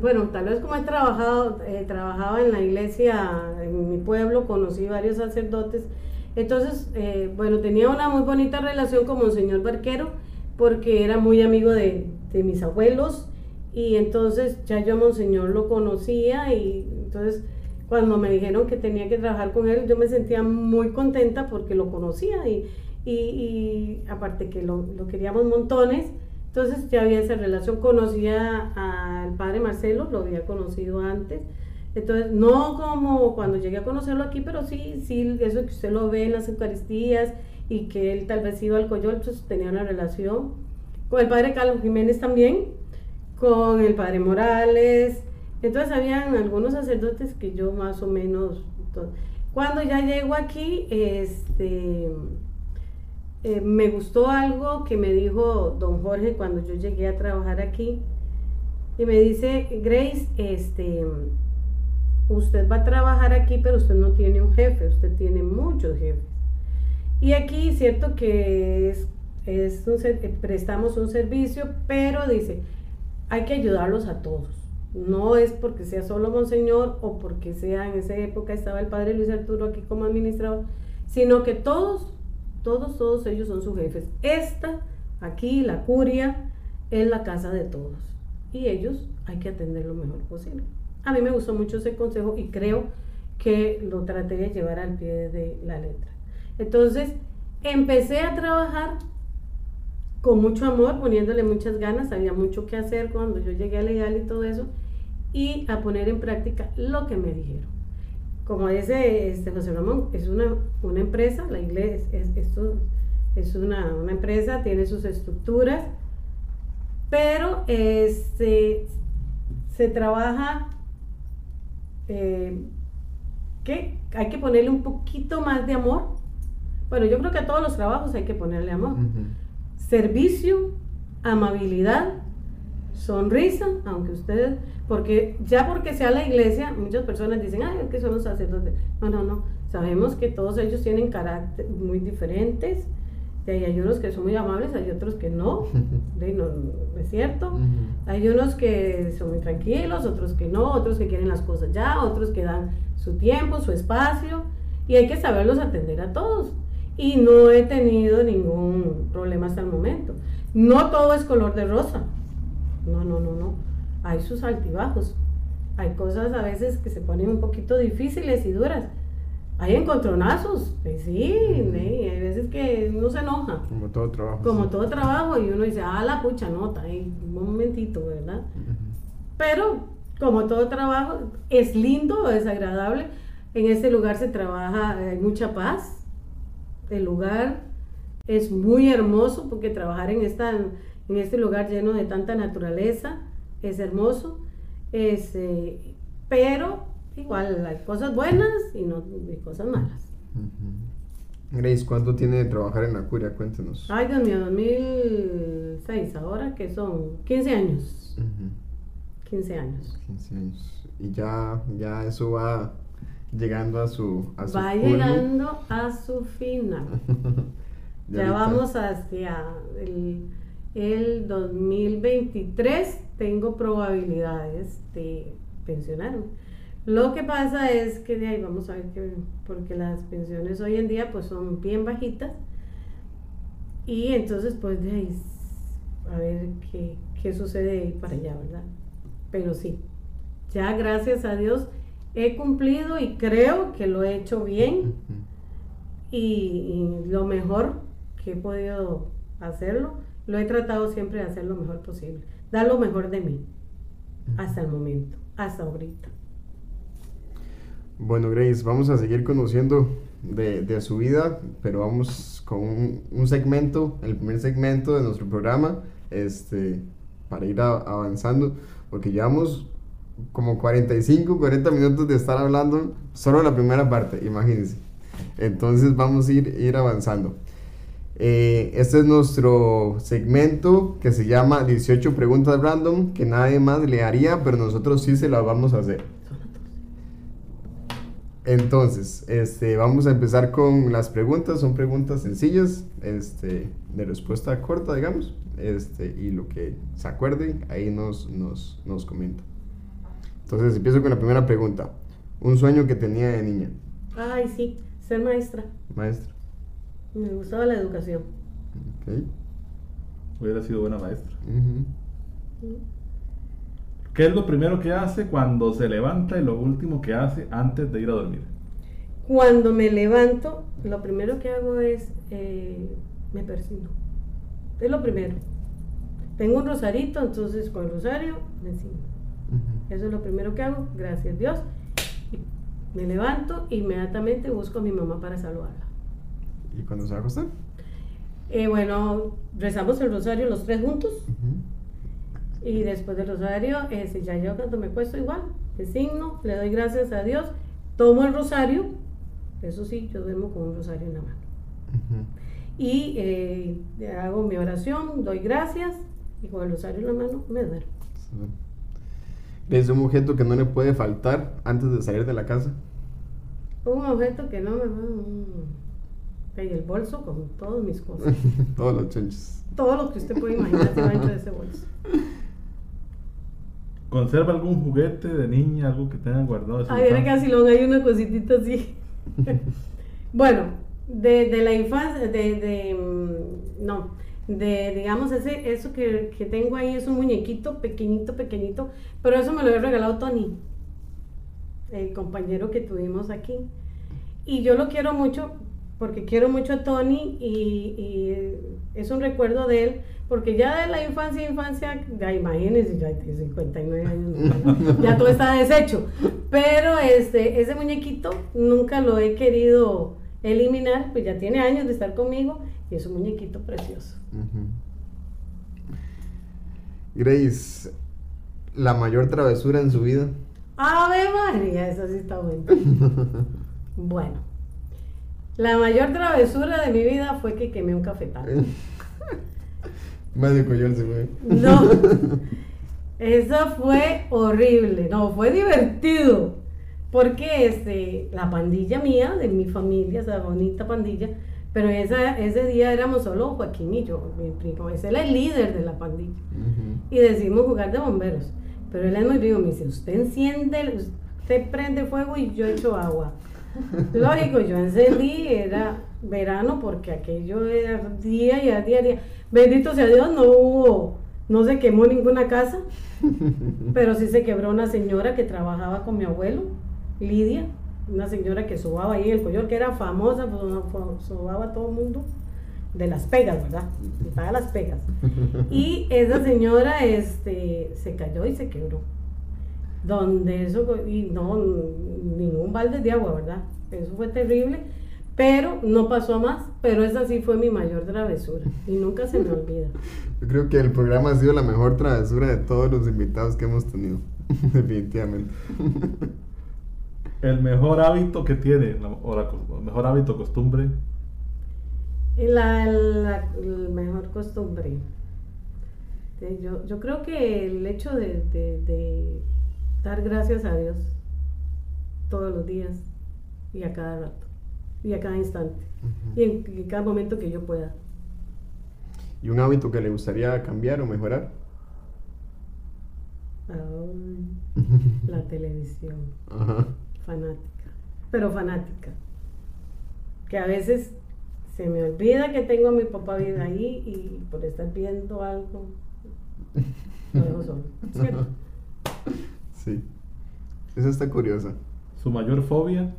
bueno, tal vez como he trabajado, eh, trabajaba en la iglesia en mi pueblo, conocí varios sacerdotes. Entonces, eh, bueno, tenía una muy bonita relación con Monseñor Barquero porque era muy amigo de, de mis abuelos y entonces ya yo a Monseñor lo conocía y entonces cuando me dijeron que tenía que trabajar con él, yo me sentía muy contenta porque lo conocía y, y, aparte que lo, queríamos montones, entonces ya había esa relación, conocía al padre Marcelo, lo había conocido antes, entonces no como cuando llegué a conocerlo aquí, pero sí, sí, eso que usted lo ve en las Eucaristías y que él tal vez iba al Coyol, entonces tenía una relación con el padre Carlos Jiménez también, con el padre Morales, entonces habían algunos sacerdotes que yo más o menos... Cuando ya llego aquí, este, eh, me gustó algo que me dijo don Jorge cuando yo llegué a trabajar aquí. Y me dice, Grace, este, usted va a trabajar aquí, pero usted no tiene un jefe, usted tiene muchos jefes. Y aquí, cierto que es, es eh, prestamos un servicio, pero dice, hay que ayudarlos a todos. No es porque sea solo Monseñor o porque sea en esa época estaba el padre Luis Arturo aquí como administrador, sino que todos, todos, todos ellos son sus jefes. Esta, aquí, la curia, es la casa de todos. Y ellos hay que atender lo mejor posible. A mí me gustó mucho ese consejo y creo que lo traté de llevar al pie de la letra. Entonces, empecé a trabajar con mucho amor, poniéndole muchas ganas, había mucho que hacer cuando yo llegué a legal y todo eso, y a poner en práctica lo que me dijeron. Como dice este José Ramón, es una, una empresa, la iglesia es, es una, una empresa, tiene sus estructuras, pero este, se trabaja eh, que hay que ponerle un poquito más de amor. Bueno, yo creo que a todos los trabajos hay que ponerle amor. Servicio, amabilidad, sonrisa, aunque ustedes, porque ya porque sea la iglesia, muchas personas dicen, ay, es que son los sacerdotes. No, no, no. Sabemos que todos ellos tienen carácter muy diferentes. Hay unos que son muy amables, hay otros que no. De- no, no es cierto. Hay unos que son muy tranquilos, otros que no, otros que quieren las cosas ya, otros que dan su tiempo, su espacio, y hay que saberlos atender a todos. Y no he tenido ningún problema hasta el momento. No todo es color de rosa. No, no, no, no. Hay sus altibajos. Hay cosas a veces que se ponen un poquito difíciles y duras. Hay encontronazos, pues sí. ¿eh? hay veces que uno se enoja Como todo trabajo. como sí. todo trabajo y uno dice, ah, la pucha nota, ahí, un momentito, ¿verdad? Pero como todo trabajo, es lindo, es agradable. En este lugar se trabaja, hay mucha paz. El lugar es muy hermoso porque trabajar en, esta, en este lugar lleno de tanta naturaleza es hermoso. Es, eh, pero igual hay cosas buenas y, no, y cosas malas. Grace, ¿cuánto tiene de trabajar en la curia? Cuéntenos. Ay, Dios mío, 2006, ahora que son 15 años. Ujú. 15 años. 15 años. Y ya, ya eso va llegando a su, a su Va llegando a su final. Ya ahorita- vamos hacia el, el 2023. Tengo probabilidades de pensionarme. Lo que pasa es que de ahí vamos a ver que, porque las pensiones hoy en día pues son bien bajitas. Y entonces pues de ahí a ver qué, qué sucede de ahí para allá, ¿verdad? Pero sí, ya gracias a Dios he cumplido y creo que lo he hecho bien y lo mejor que he podido hacerlo, lo he tratado siempre de hacer lo mejor posible, dar lo mejor de mí, hasta el momento, hasta ahorita. Bueno, Grace, vamos a seguir conociendo de, de su vida, pero vamos con un, un segmento, el primer segmento de nuestro programa, este, para ir a- avanzando, porque llevamos como 45, 40 minutos de estar hablando solo la primera parte, imagínense. Entonces vamos a ir, ir avanzando. Eh, este es nuestro segmento que se llama 18 preguntas random que nadie más le haría, pero nosotros sí se las vamos a hacer. Entonces, este, vamos a empezar con las preguntas. Son preguntas sencillas, este, de respuesta corta, digamos. Este, y lo que se acuerden, ahí nos, nos, nos comenta. Entonces, empiezo con la primera pregunta. Un sueño que tenía de niña, Ay, sí, ser maestra. maestra. Me gustaba la educación. Ok. Hubiera sido buena maestra. ¿Qué es lo primero que hace cuando se levanta y lo último que hace antes de ir a dormir? Cuando me levanto, lo primero que hago es, eh, me persigno. Es lo primero. Tengo un rosarito, entonces con el rosario me signo. Ujú. Eso es lo primero que hago, gracias a Dios. Me levanto, inmediatamente busco a mi mamá para saludarla. ¿Y cuando se va a acostar? Eh, bueno, rezamos el rosario los tres juntos y después del rosario, este, ya yo cuando me cuesto igual, me signo, le doy gracias a Dios, tomo el rosario, eso sí, yo duermo con un rosario en la mano. Y eh, hago mi oración, doy gracias y con el rosario en la mano me duermo. Es un objeto que no le puede faltar antes de salir de la casa. Un objeto que no me va mm, en el bolso con todas mis cosas. Todos los chonchos. Todo lo que usted puede imaginar se va dentro de ese bolso. ¿Conserva algún juguete de niña, algo que tengan guardado? Ay, era casi lo hay una cositita así. bueno, de, de la infancia, de, de, mm, no, de, digamos, ese, eso que, que tengo ahí es un muñequito pequeñito, pequeñito, pero eso me lo había regalado Tony, el compañero que tuvimos aquí. Y yo lo quiero mucho porque quiero mucho a Tony y, y es un recuerdo de él, porque ya de la infancia, infancia, ya imagínense, ya tiene 59 años, ya todo está deshecho. Pero este, ese muñequito nunca lo he querido eliminar, pues ya tiene años de estar conmigo y es un muñequito precioso. Grace, la mayor travesura en su vida. Ave María, eso sí está bueno. Bueno, la mayor travesura de mi vida fue que quemé un cafetal. Medio coyol se fue. No, eso fue horrible, no, fue divertido. Porque este, la pandilla mía, de mi familia, esa bonita pandilla, pero esa, ese día éramos solo Joaquín y yo, mi primo, ese era el líder de la pandilla. Ujú. Y decidimos jugar de bomberos. Pero él es muy vivo, me dice, usted enciende, usted prende fuego y yo echo agua. Lógico, yo encendí, era verano porque aquello era día y a día, día. Bendito sea Dios, no hubo, no se quemó ninguna casa, pero sí se quebró una señora que trabajaba con mi abuelo, Lidia, una señora que sobaba ahí en el collor, que era famosa, pues fue- sobaba a todo el mundo de las pegas, ¿verdad? Quitaba las pegas. Y esa señora este, se cayó y se quebró. Donde eso, y no, ningún balde de agua, ¿verdad? Eso fue terrible, pero no pasó más, pero esa sí fue mi mayor travesura y nunca se me olvida. Yo creo que el programa ha sido la mejor travesura de todos los invitados que hemos tenido, definitivamente. El mejor hábito que tiene, la- o la co- mejor hábito, costumbre, Y La, la- la mejor costumbre. Sí, Yo, yo creo que el hecho de, de- de dar gracias a Dios todos los días y a cada rato y a cada instante y en, en cada momento que yo pueda. ¿Y un hábito que le gustaría cambiar o mejorar? La televisión, Ajá. fanática, pero fanática. Que a veces se me olvida que tengo a mi papá bien ahí y por estar viendo algo, lo dejo solo. ¿cierto? Sí. Esa está curiosa. su mayor fobia,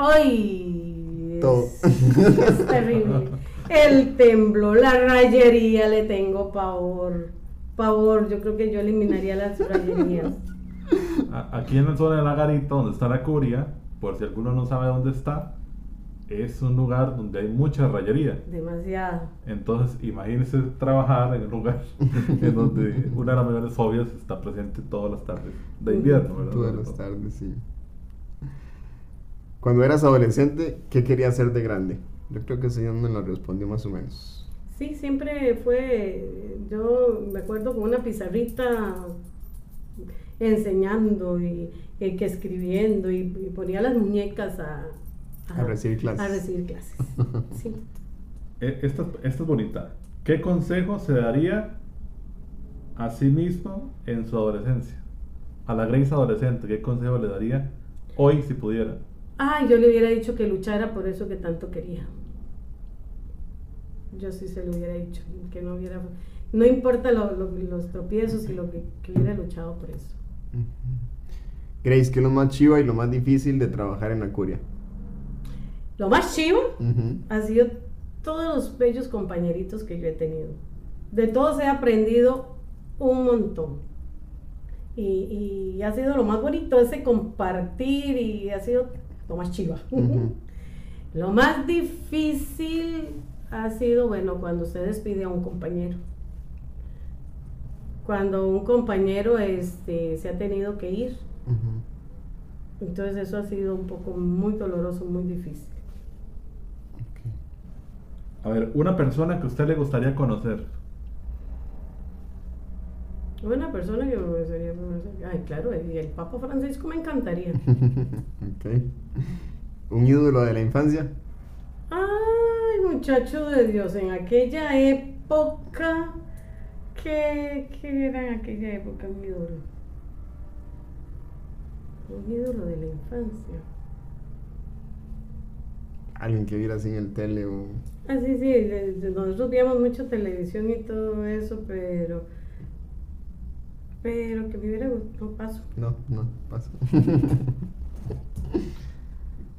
¡Ay! Todo. Es, es terrible. El temblor, la rayería, le tengo pavor. Pavor, yo creo que yo eliminaría las rayerías. Aquí en la zona de la garita, donde está la curia, por si alguno no sabe dónde está, es un lugar donde hay mucha rayería. Demasiado. Entonces, imagínense trabajar en un lugar en donde una de las mayores fobias está presente todas las tardes de invierno, ¿verdad? Todas las tardes, sí. Cuando eras adolescente, ¿qué querías ser de grande? Yo creo que ese ya me lo respondió más o menos. Sí, siempre fue, yo me acuerdo con una pizarrita enseñando y, y que escribiendo y, y ponía las muñecas a, A recibir clases. A recibir clases. Sí. Eh, Esta, esta es bonita. ¿Qué consejo se daría a sí mismo en su adolescencia? A la Grace adolescente, ¿qué consejo le daría hoy si pudiera? Ah, yo le hubiera dicho que luchara por eso que tanto quería. Yo sí se lo hubiera dicho, que no hubiera... No importa lo- lo- los tropiezos y lo que, que hubiera luchado por eso. Grace, ¿qué es lo más chiva y lo más difícil de trabajar en la curia? Lo más chivo Ujú. ha sido todos los bellos compañeritos que yo he tenido. De todos he aprendido un montón. Y, y ha sido lo más bonito ese compartir y ha sido lo más chiva. Lo más difícil ha sido, bueno, cuando usted despide a un compañero. Cuando un compañero este, se ha tenido que ir. Entonces eso ha sido un poco muy doloroso, muy difícil. A ver, una persona que a usted le gustaría conocer. Una persona que me gustaría conocer. Ay, claro, y el Papa Francisco me encantaría. Ok. ¿Un ídolo de la infancia? Ay, muchacho de Dios, en aquella época. ¿Qué, qué era en aquella época un ídolo? Un ídolo de la infancia. Alguien que viera así en el tele o... Ah, sí, sí, nosotros veíamos mucho televisión y todo eso, pero. Pero que me hubiera gustado, no paso. No, no, pasa.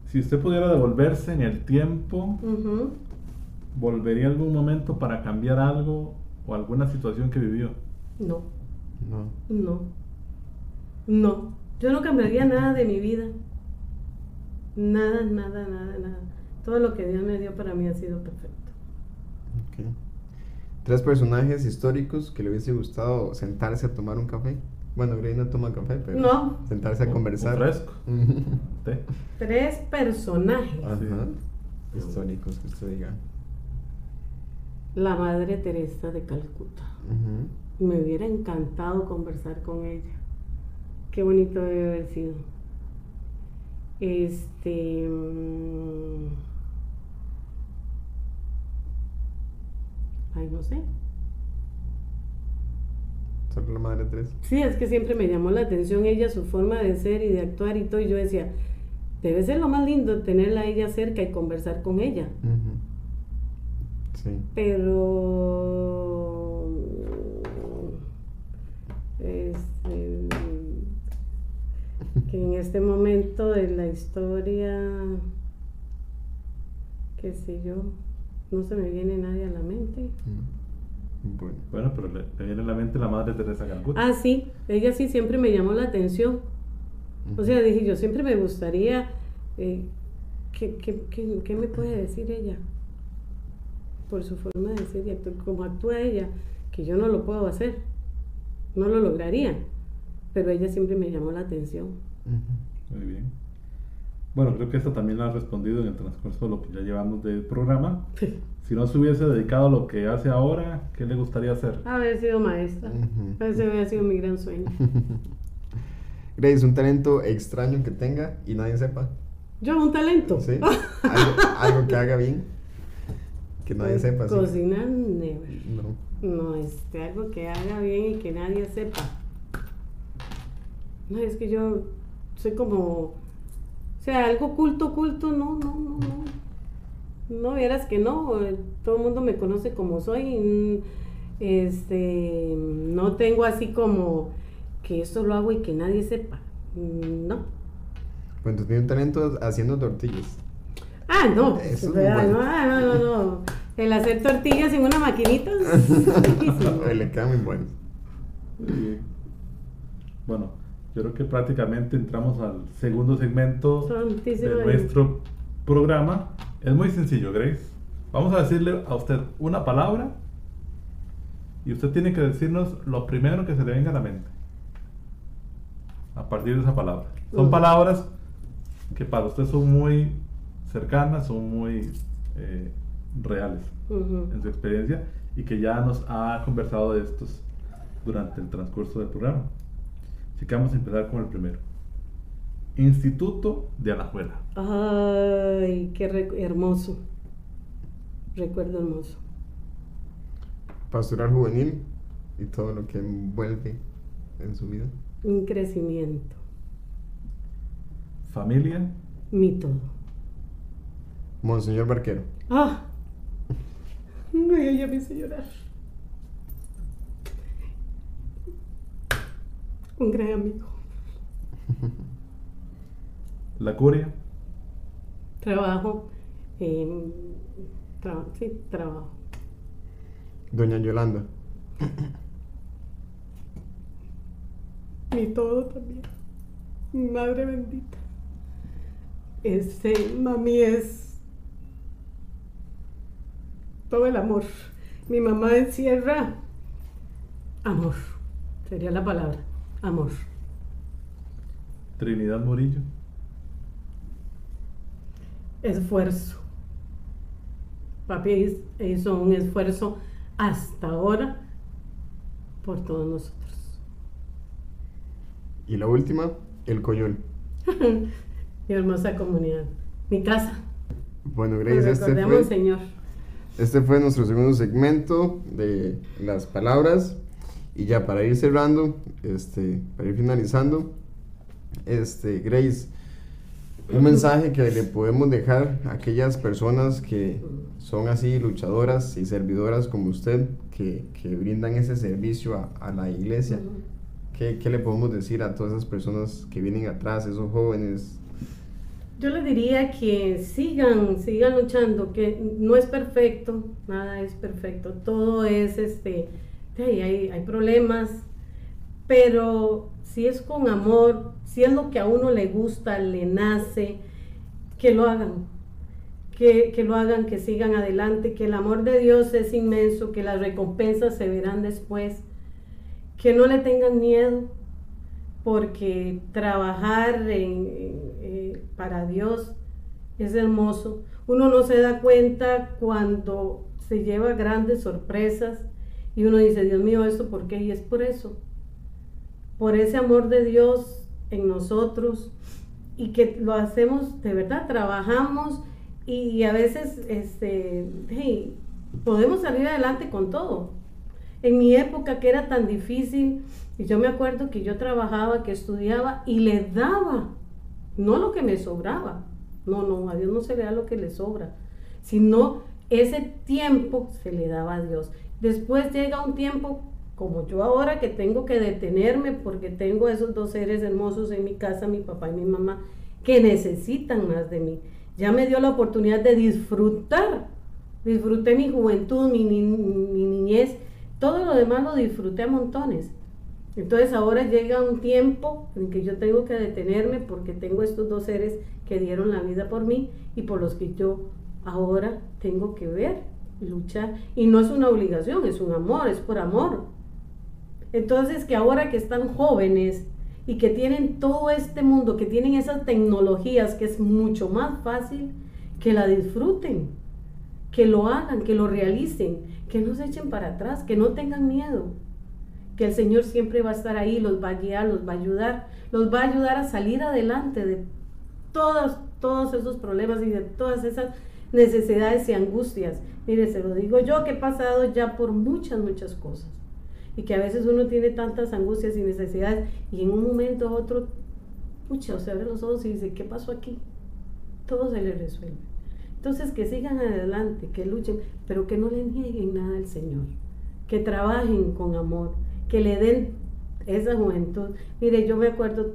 Si usted pudiera devolverse en el tiempo. ¿volvería algún momento para cambiar algo o alguna situación que vivió? No, no. no, no. Yo no cambiaría nada de mi vida. Nada, nada, nada, nada. Todo lo que Dios me dio para mí ha sido perfecto. Ok. Tres personajes históricos que le hubiese gustado sentarse a tomar un café. Bueno, Grey no toma café, pero No. sentarse a Un- conversar. un fresco. Tres personajes. Ajá. Históricos que usted diga. La Madre Teresa de Calcuta. Ujú. Me hubiera encantado conversar con ella. Qué bonito debe haber sido. Este. mm, Ay, no sé. Solo la madre tres. Sí, es que siempre me llamó la atención ella, su forma de ser y de actuar y todo. Y yo decía, debe ser lo más lindo tenerla a ella cerca y conversar con ella. Sí. pero este, que en este momento de la historia qué sé yo no se me viene nadie a la mente Mm. Bueno. Bueno, pero le, le viene a la mente la madre Teresa Calcuta. Ah, sí, ella sí siempre me llamó la atención. O sea, dije, yo siempre me gustaría, eh, ¿qué, qué, qué- qué me puede decir ella? Por su forma de decir y actuar, como actúa ella, que yo no lo puedo hacer, no lo lograría, pero ella siempre me llamó la atención. Muy bien. Bueno, creo que esto también lo ha respondido en el transcurso de lo que ya llevamos del programa. Si no se hubiese dedicado a lo que hace ahora, ¿qué le gustaría hacer? Haber sido maestra, ese hubiera sido mi gran sueño. Grace, un talento extraño que tenga y nadie sepa. Yo, un talento. ¿Sí? Algo, algo que haga bien. Que nadie sepa. sí. Cocinar, never. No. No, este, algo que haga bien y que nadie sepa. No, es que yo soy como, sea, algo oculto, oculto, no, no, no, no. No, vieras que no, todo el mundo me conoce como soy. mm, Este, no tengo así como que esto lo hago y que nadie sepa. Mm, No. Pues tú tienes un talento haciendo tortillas. Ah, no, Eso es pues, muy bueno. no, ah, no, no, no. El hacer tortillas en una maquinita. es Le quedan muy bien. Bueno, yo creo que prácticamente entramos al segundo segmento Santísimo de nuestro programa. Es muy sencillo, Grace. Vamos a decirle a usted una palabra y usted tiene que decirnos lo primero que se le venga a la mente. A partir de esa palabra. Son palabras que para usted son muy cercanas, son muy eh, reales en su experiencia y que ya nos ha conversado de estos durante el transcurso del programa. Así que vamos a empezar con el primero. Instituto de Alajuela. Ay, qué hermoso. Recuerdo hermoso. Pastoral juvenil y todo lo que envuelve en su vida. Un crecimiento. Familia. Mi todo. Monseñor Barquero. Ah. Ay, ya me hice llorar. Un gran amigo. La Curia. Trabajo. en tra- sí, trabajo. Doña Yolanda. Mi todo también. Mi madre bendita. Este, mami es todo el amor. Mi mamá encierra amor. Sería la palabra. Amor. Trinidad Murillo. Esfuerzo. Papi hiz- hizo un esfuerzo hasta ahora por todos nosotros. Y la última, el Coyol. Mi hermosa comunidad. Mi casa. Bueno, Nos Grace, este fue, Señor. este fue nuestro segundo segmento de las palabras. Y ya para ir cerrando, este, para ir finalizando, este, Grace, un mensaje que le podemos dejar a aquellas personas que son así luchadoras y servidoras como usted, que, que brindan ese servicio a, a la iglesia. ¿Qué, ¿Qué le podemos decir a todas esas personas que vienen atrás, esos jóvenes? Yo les diría que sigan, sigan luchando, que no es perfecto, nada es perfecto, todo es este, hay, hay, problemas, pero si es con amor, si es lo que a uno le gusta, le nace, que lo hagan, que, que lo hagan, que sigan adelante, que el amor de Dios es inmenso, que las recompensas se verán después, que no le tengan miedo, porque trabajar eh, para Dios es hermoso. Uno no se da cuenta cuando se lleva grandes sorpresas y uno dice, Dios mío, ¿esto por qué? Y es por eso, por ese amor de Dios en nosotros y que lo hacemos de verdad, trabajamos y a veces este, podemos salir adelante con todo. En mi época que era tan difícil, y yo me acuerdo que yo trabajaba, que estudiaba y le daba, no lo que me sobraba, no, no, a Dios no se le da lo que le sobra, sino ese tiempo se le daba a Dios. Después llega un tiempo como yo ahora que tengo que detenerme porque tengo esos dos seres hermosos en mi casa, mi papá y mi mamá, que necesitan más de mí. Ya me dio la oportunidad de disfrutar, disfruté mi juventud, mi, mi niñez todo lo demás lo disfruté a montones. Entonces ahora llega un tiempo en que yo tengo que detenerme porque tengo estos dos seres que dieron la vida por mí y por los que yo ahora tengo que ver, luchar. Y no es una obligación, es un amor, es por amor. Entonces que ahora que están jóvenes y que tienen todo este mundo, que tienen esas tecnologías que es mucho más fácil, que la disfruten, que lo hagan, que lo realicen, que no se echen para atrás, que no tengan miedo que el Señor siempre va a estar ahí, los va a guiar, los va a ayudar, los va a ayudar a salir adelante de todos, todos esos problemas y de todas esas necesidades y angustias. Mire, se lo digo yo que he pasado ya por muchas, muchas cosas. Y que a veces uno tiene tantas angustias y necesidades y en un momento u otro, pucha, se abre los ojos y dice, ¿qué pasó aquí? Todo se le resuelve. Entonces, que sigan adelante, que luchen, pero que no le nieguen nada al Señor. Que trabajen con amor, que le den esa juventud. Mire, yo me acuerdo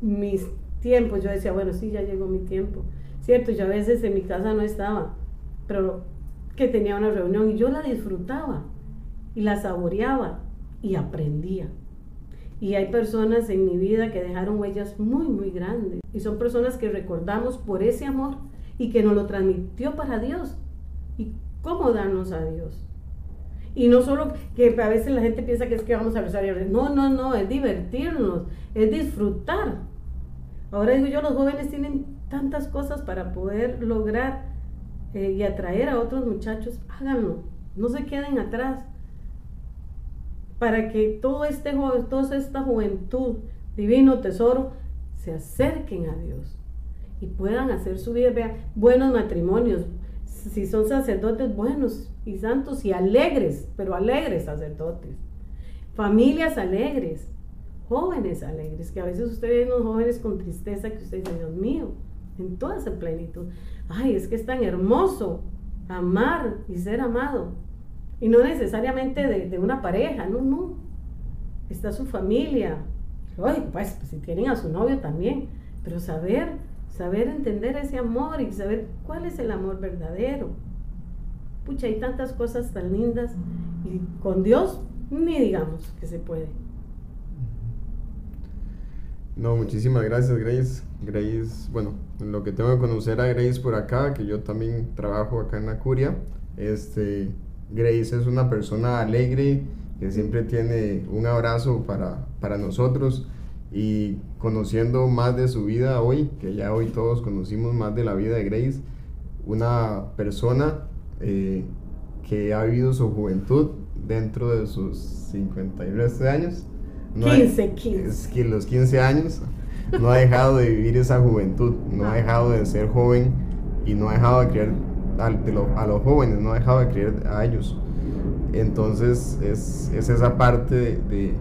mis tiempos, yo decía, bueno, sí, ya llegó mi tiempo. Cierto, yo a veces en mi casa no estaba, pero que tenía una reunión y yo la disfrutaba y la saboreaba y aprendía. Y hay personas en mi vida que dejaron huellas muy, muy grandes. Y son personas que recordamos por ese amor y que nos lo transmitió para Dios. ¿Y cómo darnos a Dios? Y no solo que a veces la gente piensa que es que vamos a rezar y No, no, no, es divertirnos, es disfrutar. Ahora digo yo, los jóvenes tienen tantas cosas para poder lograr eh, y atraer a otros muchachos. Háganlo, no se queden atrás. Para que todo este, toda esta juventud, divino tesoro, se acerquen a Dios y puedan hacer su vida, vean, buenos matrimonios, si son sacerdotes buenos y santos y alegres, pero alegres sacerdotes. Familias alegres, jóvenes alegres, que a veces ustedes ven los jóvenes con tristeza que ustedes dicen, Dios mío, en toda esa plenitud. Ay, es que es tan hermoso amar y ser amado. Y no necesariamente de, una pareja, no, no. Está su familia. Ay, pues, pues si tienen a su novio también. Pero saber saber entender ese amor y saber cuál es el amor verdadero. Pucha, hay tantas cosas tan lindas y con Dios ni digamos que se puede. No, muchísimas gracias Grace. Grace, bueno, lo que tengo que conocer a Grace por acá, que yo también trabajo acá en la curia, este, Grace es una persona alegre, que siempre tiene un abrazo para, para nosotros y conociendo más de su vida hoy, que ya hoy todos conocimos más de la vida de Grace, una persona eh, que ha vivido su juventud dentro de sus 53 años. 15, 15. Es que los 15 años no ha dejado de vivir esa juventud, no ha dejado de ser joven y no ha dejado de creer a, los jóvenes, no ha dejado de creer a ellos. Entonces es, es esa parte de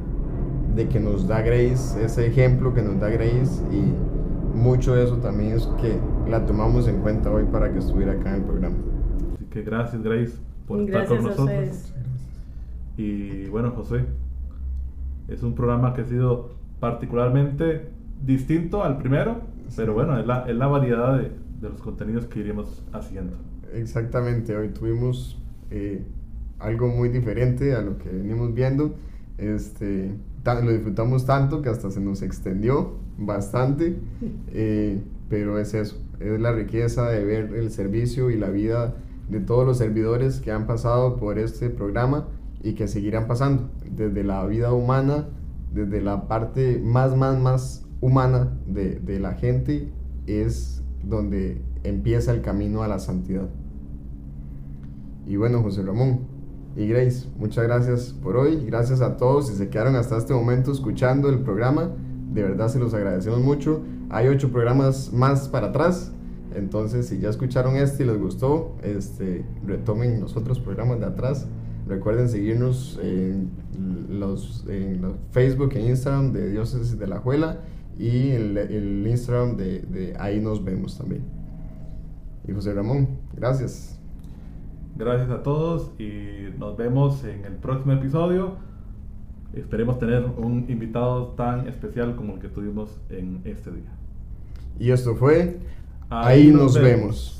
de que nos da Grace, ese ejemplo que nos da Grace y mucho de eso también es que la tomamos en cuenta hoy para que estuviera acá en el programa. Así que gracias Grace por estar con nosotros. Y bueno José, es un programa que ha sido particularmente distinto al primero, pero bueno, es la, es la variedad de, de, los contenidos que iremos haciendo. Exactamente, hoy tuvimos eh, algo muy diferente a lo que venimos viendo. Este, lo disfrutamos tanto que hasta se nos extendió bastante, eh, pero es eso, es la riqueza de ver el servicio y la vida de todos los servidores que han pasado por este programa y que seguirán pasando, desde la vida humana, desde la parte más, más, más humana de, de la gente, es donde empieza el camino a la santidad. Y bueno, José Ramón, y Grace. Muchas gracias por hoy. Gracias a todos si se quedaron hasta este momento escuchando el programa. De verdad se los agradecemos mucho. Hay ocho programas más para atrás. Entonces, si ya escucharon este y les gustó, este, retomen los otros programas de atrás. Recuerden seguirnos en los, en Facebook e Instagram de Dioses de la Juela y el, Instagram de, de, Ahí nos vemos también. Y José Ramón, gracias. Gracias a todos y nos vemos en el próximo episodio. Esperemos tener un invitado tan especial como el que tuvimos en este día. Y esto fue Ahí, nos, vemos.